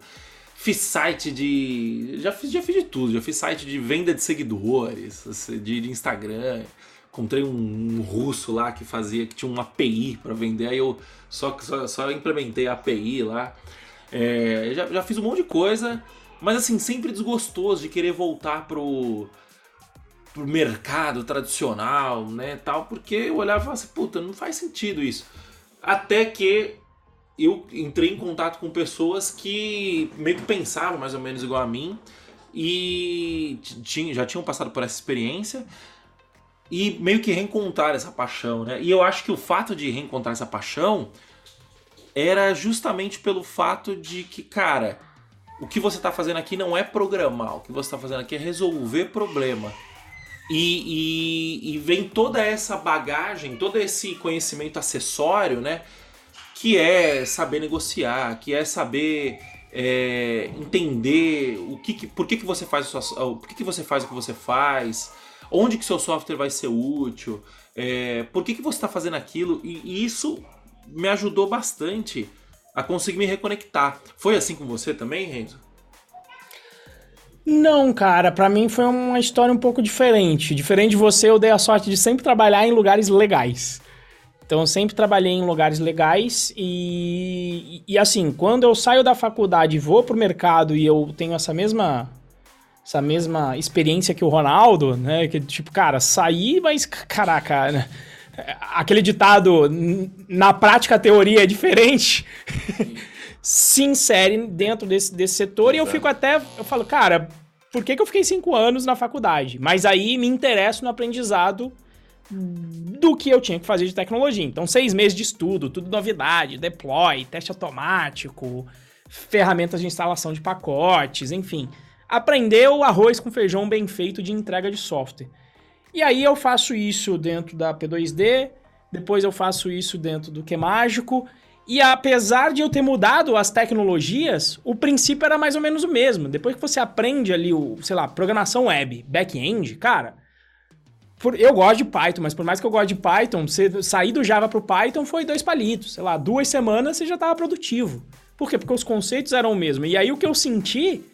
Fiz site de. Já fiz, já fiz de tudo. Já fiz site de venda de seguidores, assim, de, de Instagram. Encontrei um, russo lá que fazia, que tinha uma API para vender. Aí eu só, só, só implementei a API lá. É, já, já fiz um monte de coisa. Mas assim, sempre desgostoso de querer voltar pro, pro mercado tradicional, né, tal, porque eu olhava e falava assim, puta, não faz sentido isso. Até que eu entrei em contato com pessoas que meio que pensavam mais ou menos igual a mim e já tinham passado por essa experiência e meio que reencontrar essa paixão, né? E eu acho que o fato de reencontrar essa paixão era justamente pelo fato de que, cara, o que você está fazendo aqui não é programar, o que você está fazendo aqui é resolver problema. E, e, e, vem toda essa bagagem, todo esse conhecimento acessório, né? Que é saber negociar, que é saber é, entender o que, que, por que, que você faz sua, que, que você faz o que você faz, onde que seu software vai ser útil, é, por que, que você está fazendo aquilo, e, e isso me ajudou bastante a conseguir me reconectar. Foi assim com você também, Renzo? Não, cara, para mim foi uma história um pouco diferente. Diferente de você, eu dei a sorte de sempre trabalhar em lugares legais. Então eu sempre trabalhei em lugares legais e, e, assim, quando eu saio da faculdade e vou pro mercado e eu tenho essa mesma essa mesma experiência que o Ronaldo, né, que tipo, cara, sair, mas caraca, né? aquele ditado, na prática a teoria é diferente, (laughs) se insere dentro desse, desse setor Exato. e eu fico até, eu falo, cara, por que, que eu fiquei cinco anos na faculdade? Mas aí me interesso no aprendizado do que eu tinha que fazer de tecnologia. Então, seis meses de estudo, tudo novidade, deploy, teste automático, ferramentas de instalação de pacotes, enfim. Aprender o arroz com feijão bem feito de entrega de software. E aí eu faço isso dentro da P2D, depois eu faço isso dentro do Que Mágico. E apesar de eu ter mudado as tecnologias, o princípio era mais ou menos o mesmo. Depois que você aprende ali o, sei lá, programação web, back-end, cara, por, eu gosto de Python, mas por mais que eu goste de Python, você sair do Java pro Python foi dois palitos. Sei lá, duas semanas você já estava produtivo. Por quê? Porque os conceitos eram o mesmo. E aí o que eu senti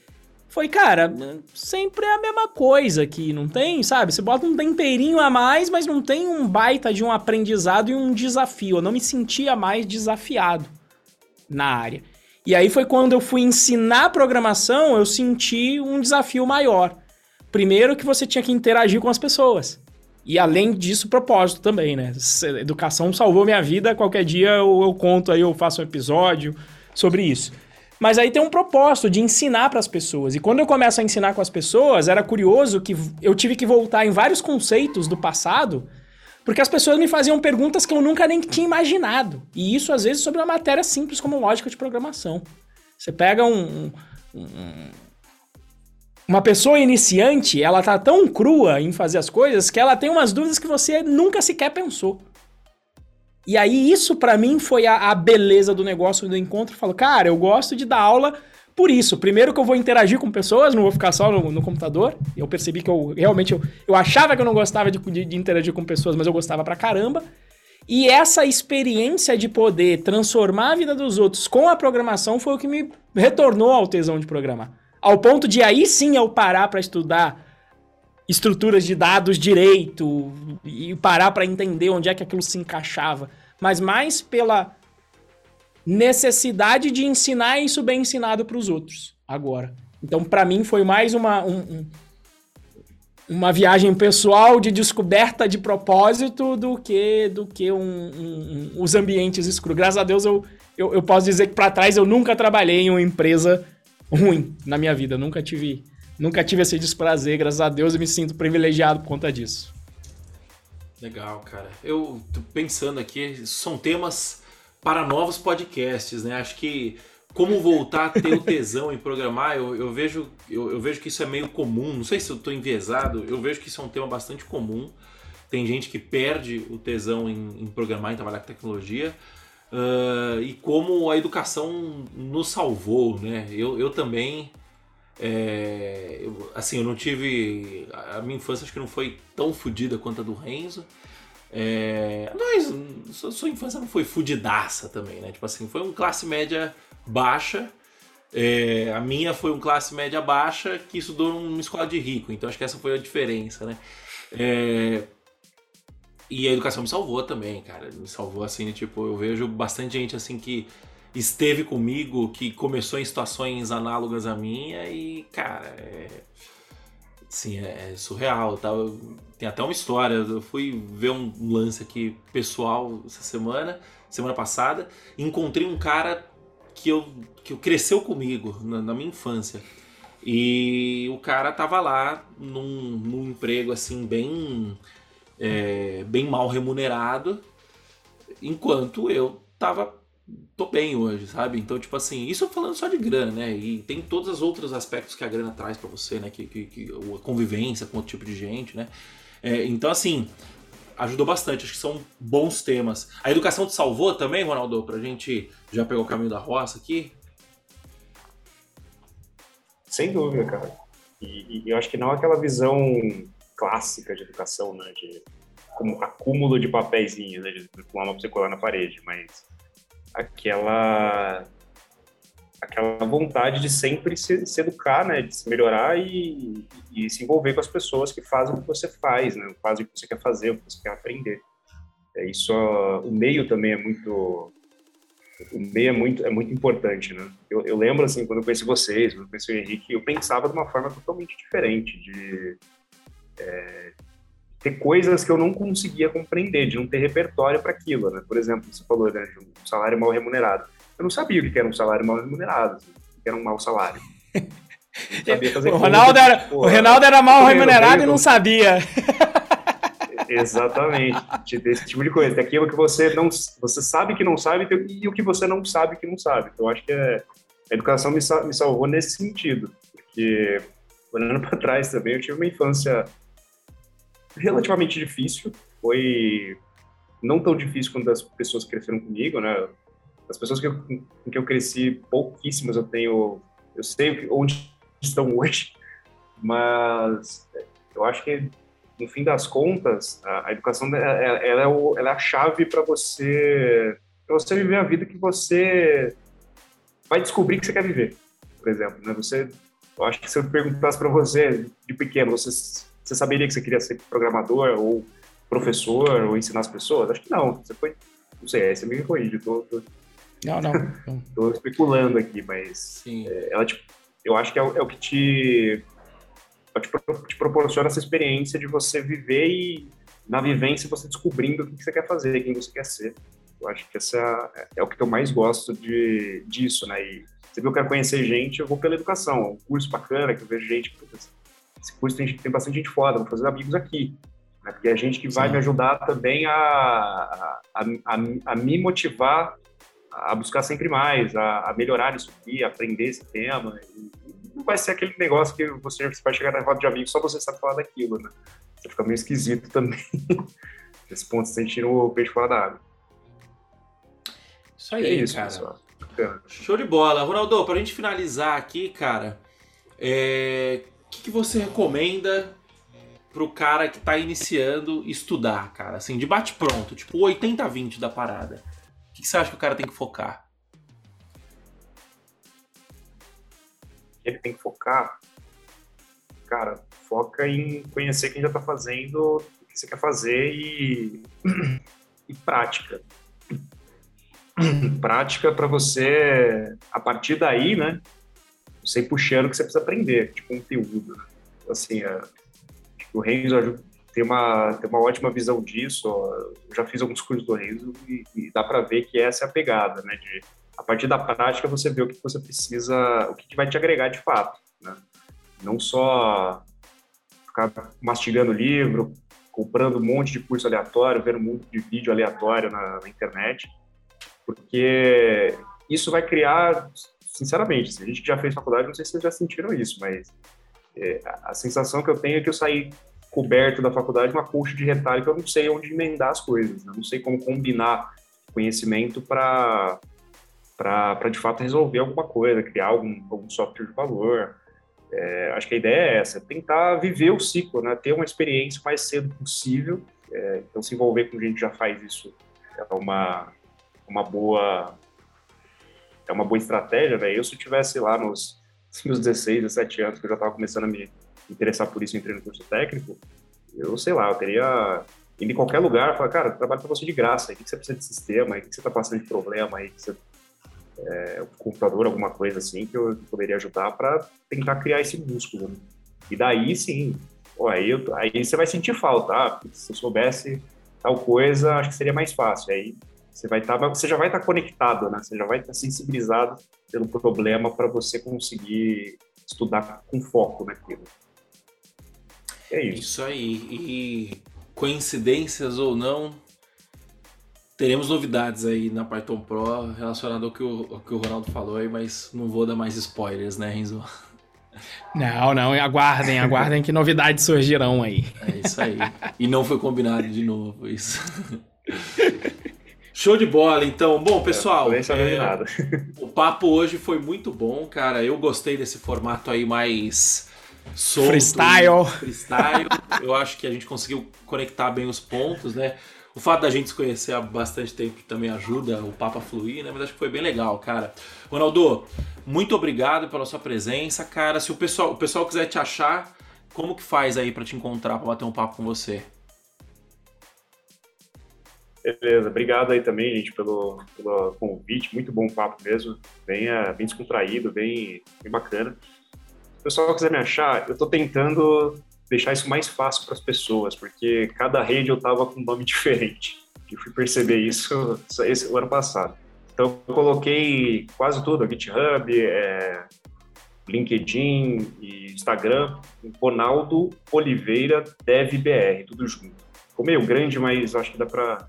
foi, cara, sempre é a mesma coisa aqui, não tem, sabe? Você bota um temperinho a mais, mas não tem um baita de um aprendizado e um desafio. Eu não me sentia mais desafiado na área. E aí foi quando eu fui ensinar programação, eu senti um desafio maior. Primeiro que você tinha que interagir com as pessoas. E além disso, propósito também, né? Educação salvou minha vida. Qualquer dia eu, eu conto aí, eu faço um episódio sobre isso. Mas aí tem um propósito de ensinar para as pessoas. E quando eu começo a ensinar com as pessoas, era curioso que eu tive que voltar em vários conceitos do passado, porque as pessoas me faziam perguntas que eu nunca nem tinha imaginado. E isso, às vezes, sobre uma matéria simples como lógica de programação. Você pega um, um, uma pessoa iniciante, ela tá tão crua em fazer as coisas que ela tem umas dúvidas que você nunca sequer pensou. E aí, isso para mim foi a, a, beleza do negócio do encontro. Eu falo, cara, eu gosto de dar aula por isso. Primeiro que eu vou interagir com pessoas, não vou ficar só no, no computador. Eu percebi que eu realmente eu, eu achava que eu não gostava de, de, de interagir com pessoas, mas eu gostava pra caramba. E essa experiência de poder transformar a vida dos outros com a programação foi o que me retornou ao tesão de programar. Ao ponto de aí sim eu parar para estudar estruturas de dados direito e parar para entender onde é que aquilo se encaixava, mas mais pela necessidade de ensinar isso bem ensinado para os outros agora. Então, para mim, foi mais uma, um, um, uma viagem pessoal de descoberta de propósito do que do que um, os ambientes escuros. Graças a Deus, eu, eu, eu posso dizer que para trás eu nunca trabalhei em uma empresa ruim na minha vida. nunca tive Nunca tive esse desprazer, graças a Deus, e me sinto privilegiado por conta disso. Legal, cara. Eu tô pensando aqui, são temas para novos podcasts, né? Acho que como voltar a ter o tesão em programar, eu, eu vejo, eu, eu, vejo que isso é meio comum. Não sei se eu estou enviesado, eu vejo que isso é um tema bastante comum. Tem gente que perde o tesão em, em programar, em trabalhar com tecnologia. Uh, e como a educação nos salvou, né? Eu, eu também, é, eu, assim, eu não tive. A minha infância acho que não foi tão fodida quanto a do Renzo. É, mas sua, sua, infância não foi fudidaça também, né? Tipo assim, foi um classe média baixa. É, a minha foi um classe média baixa que estudou numa escola de rico, então acho que essa foi a diferença, né? É, e a educação me salvou também, cara. Me salvou assim, tipo, eu vejo bastante gente assim que esteve comigo, que começou em situações análogas à minha e, cara, é. Sim, é, é surreal. Tá? Tem até uma história. Eu fui ver um lance aqui pessoal essa semana, semana passada, encontrei um cara que eu, que eu cresceu comigo na, na minha infância. E o cara tava lá num, num emprego assim bem é, bem mal remunerado, enquanto eu tava tô bem hoje, sabe? Então, tipo assim, isso falando só de grana, né? E tem todos os outros aspectos que a grana traz para você, né? Que, que, que, a convivência com outro tipo de gente, né? É, então, assim, ajudou bastante. Acho que são bons temas. A educação te salvou também, Ronaldo? Pra gente já pegar o caminho da roça aqui? Sem dúvida, cara. E, e eu acho que não aquela visão clássica de educação, né? De como acúmulo de papeizinhos, né? De uma pra você colar na parede, mas aquela aquela vontade de sempre se, se, educar, né, de se melhorar e, e, se envolver com as pessoas que fazem o que você faz, né, fazem o que você quer fazer, o que você quer aprender. É isso, o meio também é muito o meio é muito é muito importante, né? Eu, eu lembro assim quando eu conheci vocês, quando eu conheci o Henrique, eu pensava de uma forma totalmente diferente de é, ter coisas que eu não conseguia compreender, de não ter repertório para aquilo, né? Por exemplo, você falou né, de um salário mal remunerado. Eu não sabia o que era um salário mal remunerado, assim, o que era um mau salário. (laughs) o, Ronaldo era, o Ronaldo era mal remunerado e não sabia. (laughs) Exatamente. Esse tipo de coisa. Tem aquilo que você não você sabe que não sabe e o que você não sabe que não sabe. Então, acho que é, a educação me, me salvou nesse sentido. Porque, olhando para trás também, eu tive uma infância relativamente difícil. Foi não tão difícil quanto as pessoas que cresceram comigo, né? As pessoas que eu, com que eu cresci, pouquíssimas eu tenho... Eu sei onde (laughs) estão hoje, mas eu acho que no fim das contas, a, a educação ela, ela, é o, ela, é a chave para você você viver a vida que você vai descobrir que você quer viver. Por exemplo, né? Você, eu acho que se eu perguntasse para você de pequeno, você você saberia que você queria ser programador ou professor ou ensinar as pessoas? Acho que não. Você foi. Não sei, aí você me corrige. Tô, tô, não, não. (laughs) tô especulando aqui, mas. É, ela, tipo, eu acho que é, é o que te, te, te, proporciona essa experiência de você viver e, na vivência, você descobrindo o que você quer fazer, quem você quer ser. Eu acho que essa é, é o que eu mais gosto de, disso, né? E se eu quero conhecer gente, eu vou pela educação. Um curso bacana, que eu vejo gente esse curso tem, tem bastante gente foda, vou fazer amigos aqui. Né? Porque é gente que vai Sim. me ajudar também a, a, a, a, me motivar a buscar sempre mais, a, a melhorar isso aqui, a aprender esse tema. E, não vai ser aquele negócio que você vai chegar na roda de amigos só você sabe falar daquilo, né? Você fica meio esquisito também. (laughs) Nesse ponto, sentindo o peixe fora da água. Isso aí, é isso, cara. Pessoal. Show de bola. Ronaldo, pra gente finalizar aqui, cara, é que, que você recomenda pro cara que tá iniciando estudar, cara? Assim, de bate pronto, tipo 80-20 da parada. O que, que você acha que o cara tem que focar? Ele tem que focar? Cara, foca em conhecer quem já tá fazendo, o que você quer fazer e, (clears throat) e prática. (clears throat) prática para você, a partir daí, né, você ir puxando o que você precisa aprender de conteúdo. Né? Assim, é, o Renzo tem uma, tem uma ótima visão disso. Eu já fiz alguns cursos do Renzo e, e dá para ver que essa é a pegada, né? De, a partir da prática você vê o que você precisa, o que vai te agregar de fato, né? Não só ficar mastigando livro, comprando um monte de curso aleatório, vendo um monte de vídeo aleatório na, na internet, porque isso vai criar sinceramente, assim, a gente que já fez faculdade, não sei se vocês já sentiram isso, mas é, a, sensação que eu tenho é que eu saí coberto da faculdade uma colcha de retalho que eu não sei onde emendar as coisas, né? não sei como combinar conhecimento para para de fato resolver alguma coisa, criar algum, algum software de valor. É, acho que a ideia é essa, tentar viver o ciclo, né? ter uma experiência o mais cedo possível. É, então, se envolver com gente que já faz isso é uma, uma boa é uma boa estratégia, velho. Eu, se eu tivesse lá nos meus 16, 17 anos, que eu já estava começando a me interessar por isso, entrei no curso técnico, eu sei lá, eu teria indo em qualquer lugar, falar, cara, trabalho para você de graça, o que você precisa de sistema, o que você está passando de problema, aí, você, é, computador, alguma coisa assim, que eu poderia ajudar para tentar criar esse músculo. Né? E daí sim, pô, aí, eu, aí você vai sentir falta, ah, se eu soubesse tal coisa, acho que seria mais fácil. Aí você vai estar, tá, você já vai estar tá conectado, né? Você já vai estar tá sensibilizado pelo problema para você conseguir estudar com foco naquilo. É isso. Isso aí. E coincidências ou não, teremos novidades aí na Python Pro relacionado ao que o, ao que o Ronaldo falou aí, mas não vou dar mais spoilers, né, Renzo? Não, não, aguardem, aguardem que novidades surgirão aí. É isso aí. E não foi combinado de novo isso. (laughs) Show de bola, então. Bom, pessoal, é, é, (laughs) o papo hoje foi muito bom, cara. Eu gostei desse formato aí mais solto, freestyle. Freestyle. Eu acho que a gente conseguiu conectar bem os pontos, né? O fato da gente se conhecer há bastante tempo também ajuda o papo a fluir, né? Mas acho que foi bem legal, cara. Ronaldo, muito obrigado pela sua presença, cara. Se o pessoal, o pessoal quiser te achar, como que faz aí para te encontrar, para bater um papo com você? Beleza, obrigado aí também, gente, pelo, pelo convite, muito bom papo mesmo, bem, uh, bem descontraído, bem, bem bacana. Se o pessoal quiser me achar, eu estou tentando deixar isso mais fácil para as pessoas, porque cada rede eu tava com um nome (laughs) diferente. Eu fui perceber isso esse, o ano passado. Então, eu coloquei quase tudo, GitHub, é, LinkedIn e Instagram, Ronaldo Oliveira DevBR, tudo junto. Ficou meio grande, mas acho que dá para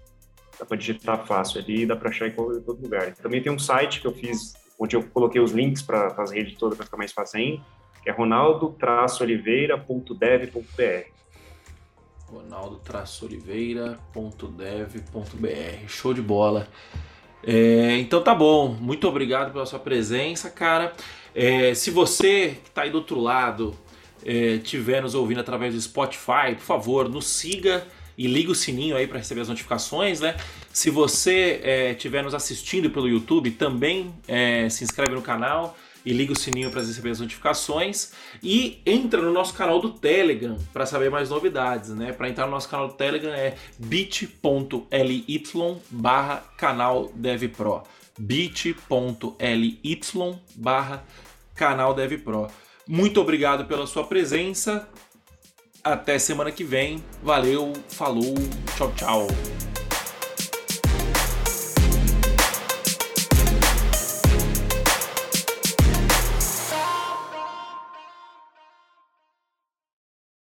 dá para digitar fácil ali, dá para achar em todo lugar. Também tem um site que eu fiz, onde eu coloquei os links para as redes todas para ficar mais fácil que é ronaldo-oliveira.dev.br. ronaldo-oliveira.dev.br. Show de bola. É, então tá bom, muito obrigado pela sua presença, cara. É, se você que está aí do outro lado estiver é, nos ouvindo através do Spotify, por favor, nos siga e liga o sininho aí para receber as notificações, né? Se você estiver é, nos assistindo pelo YouTube, também é, se inscreve no canal e liga o sininho para receber as notificações e entra no nosso canal do Telegram para saber mais novidades, né? Para entrar no nosso canal do Telegram é bit.ly barra canal DevPro bit.ly barra canal DevPro. Muito obrigado pela sua presença até semana que vem. Valeu, falou, tchau, tchau.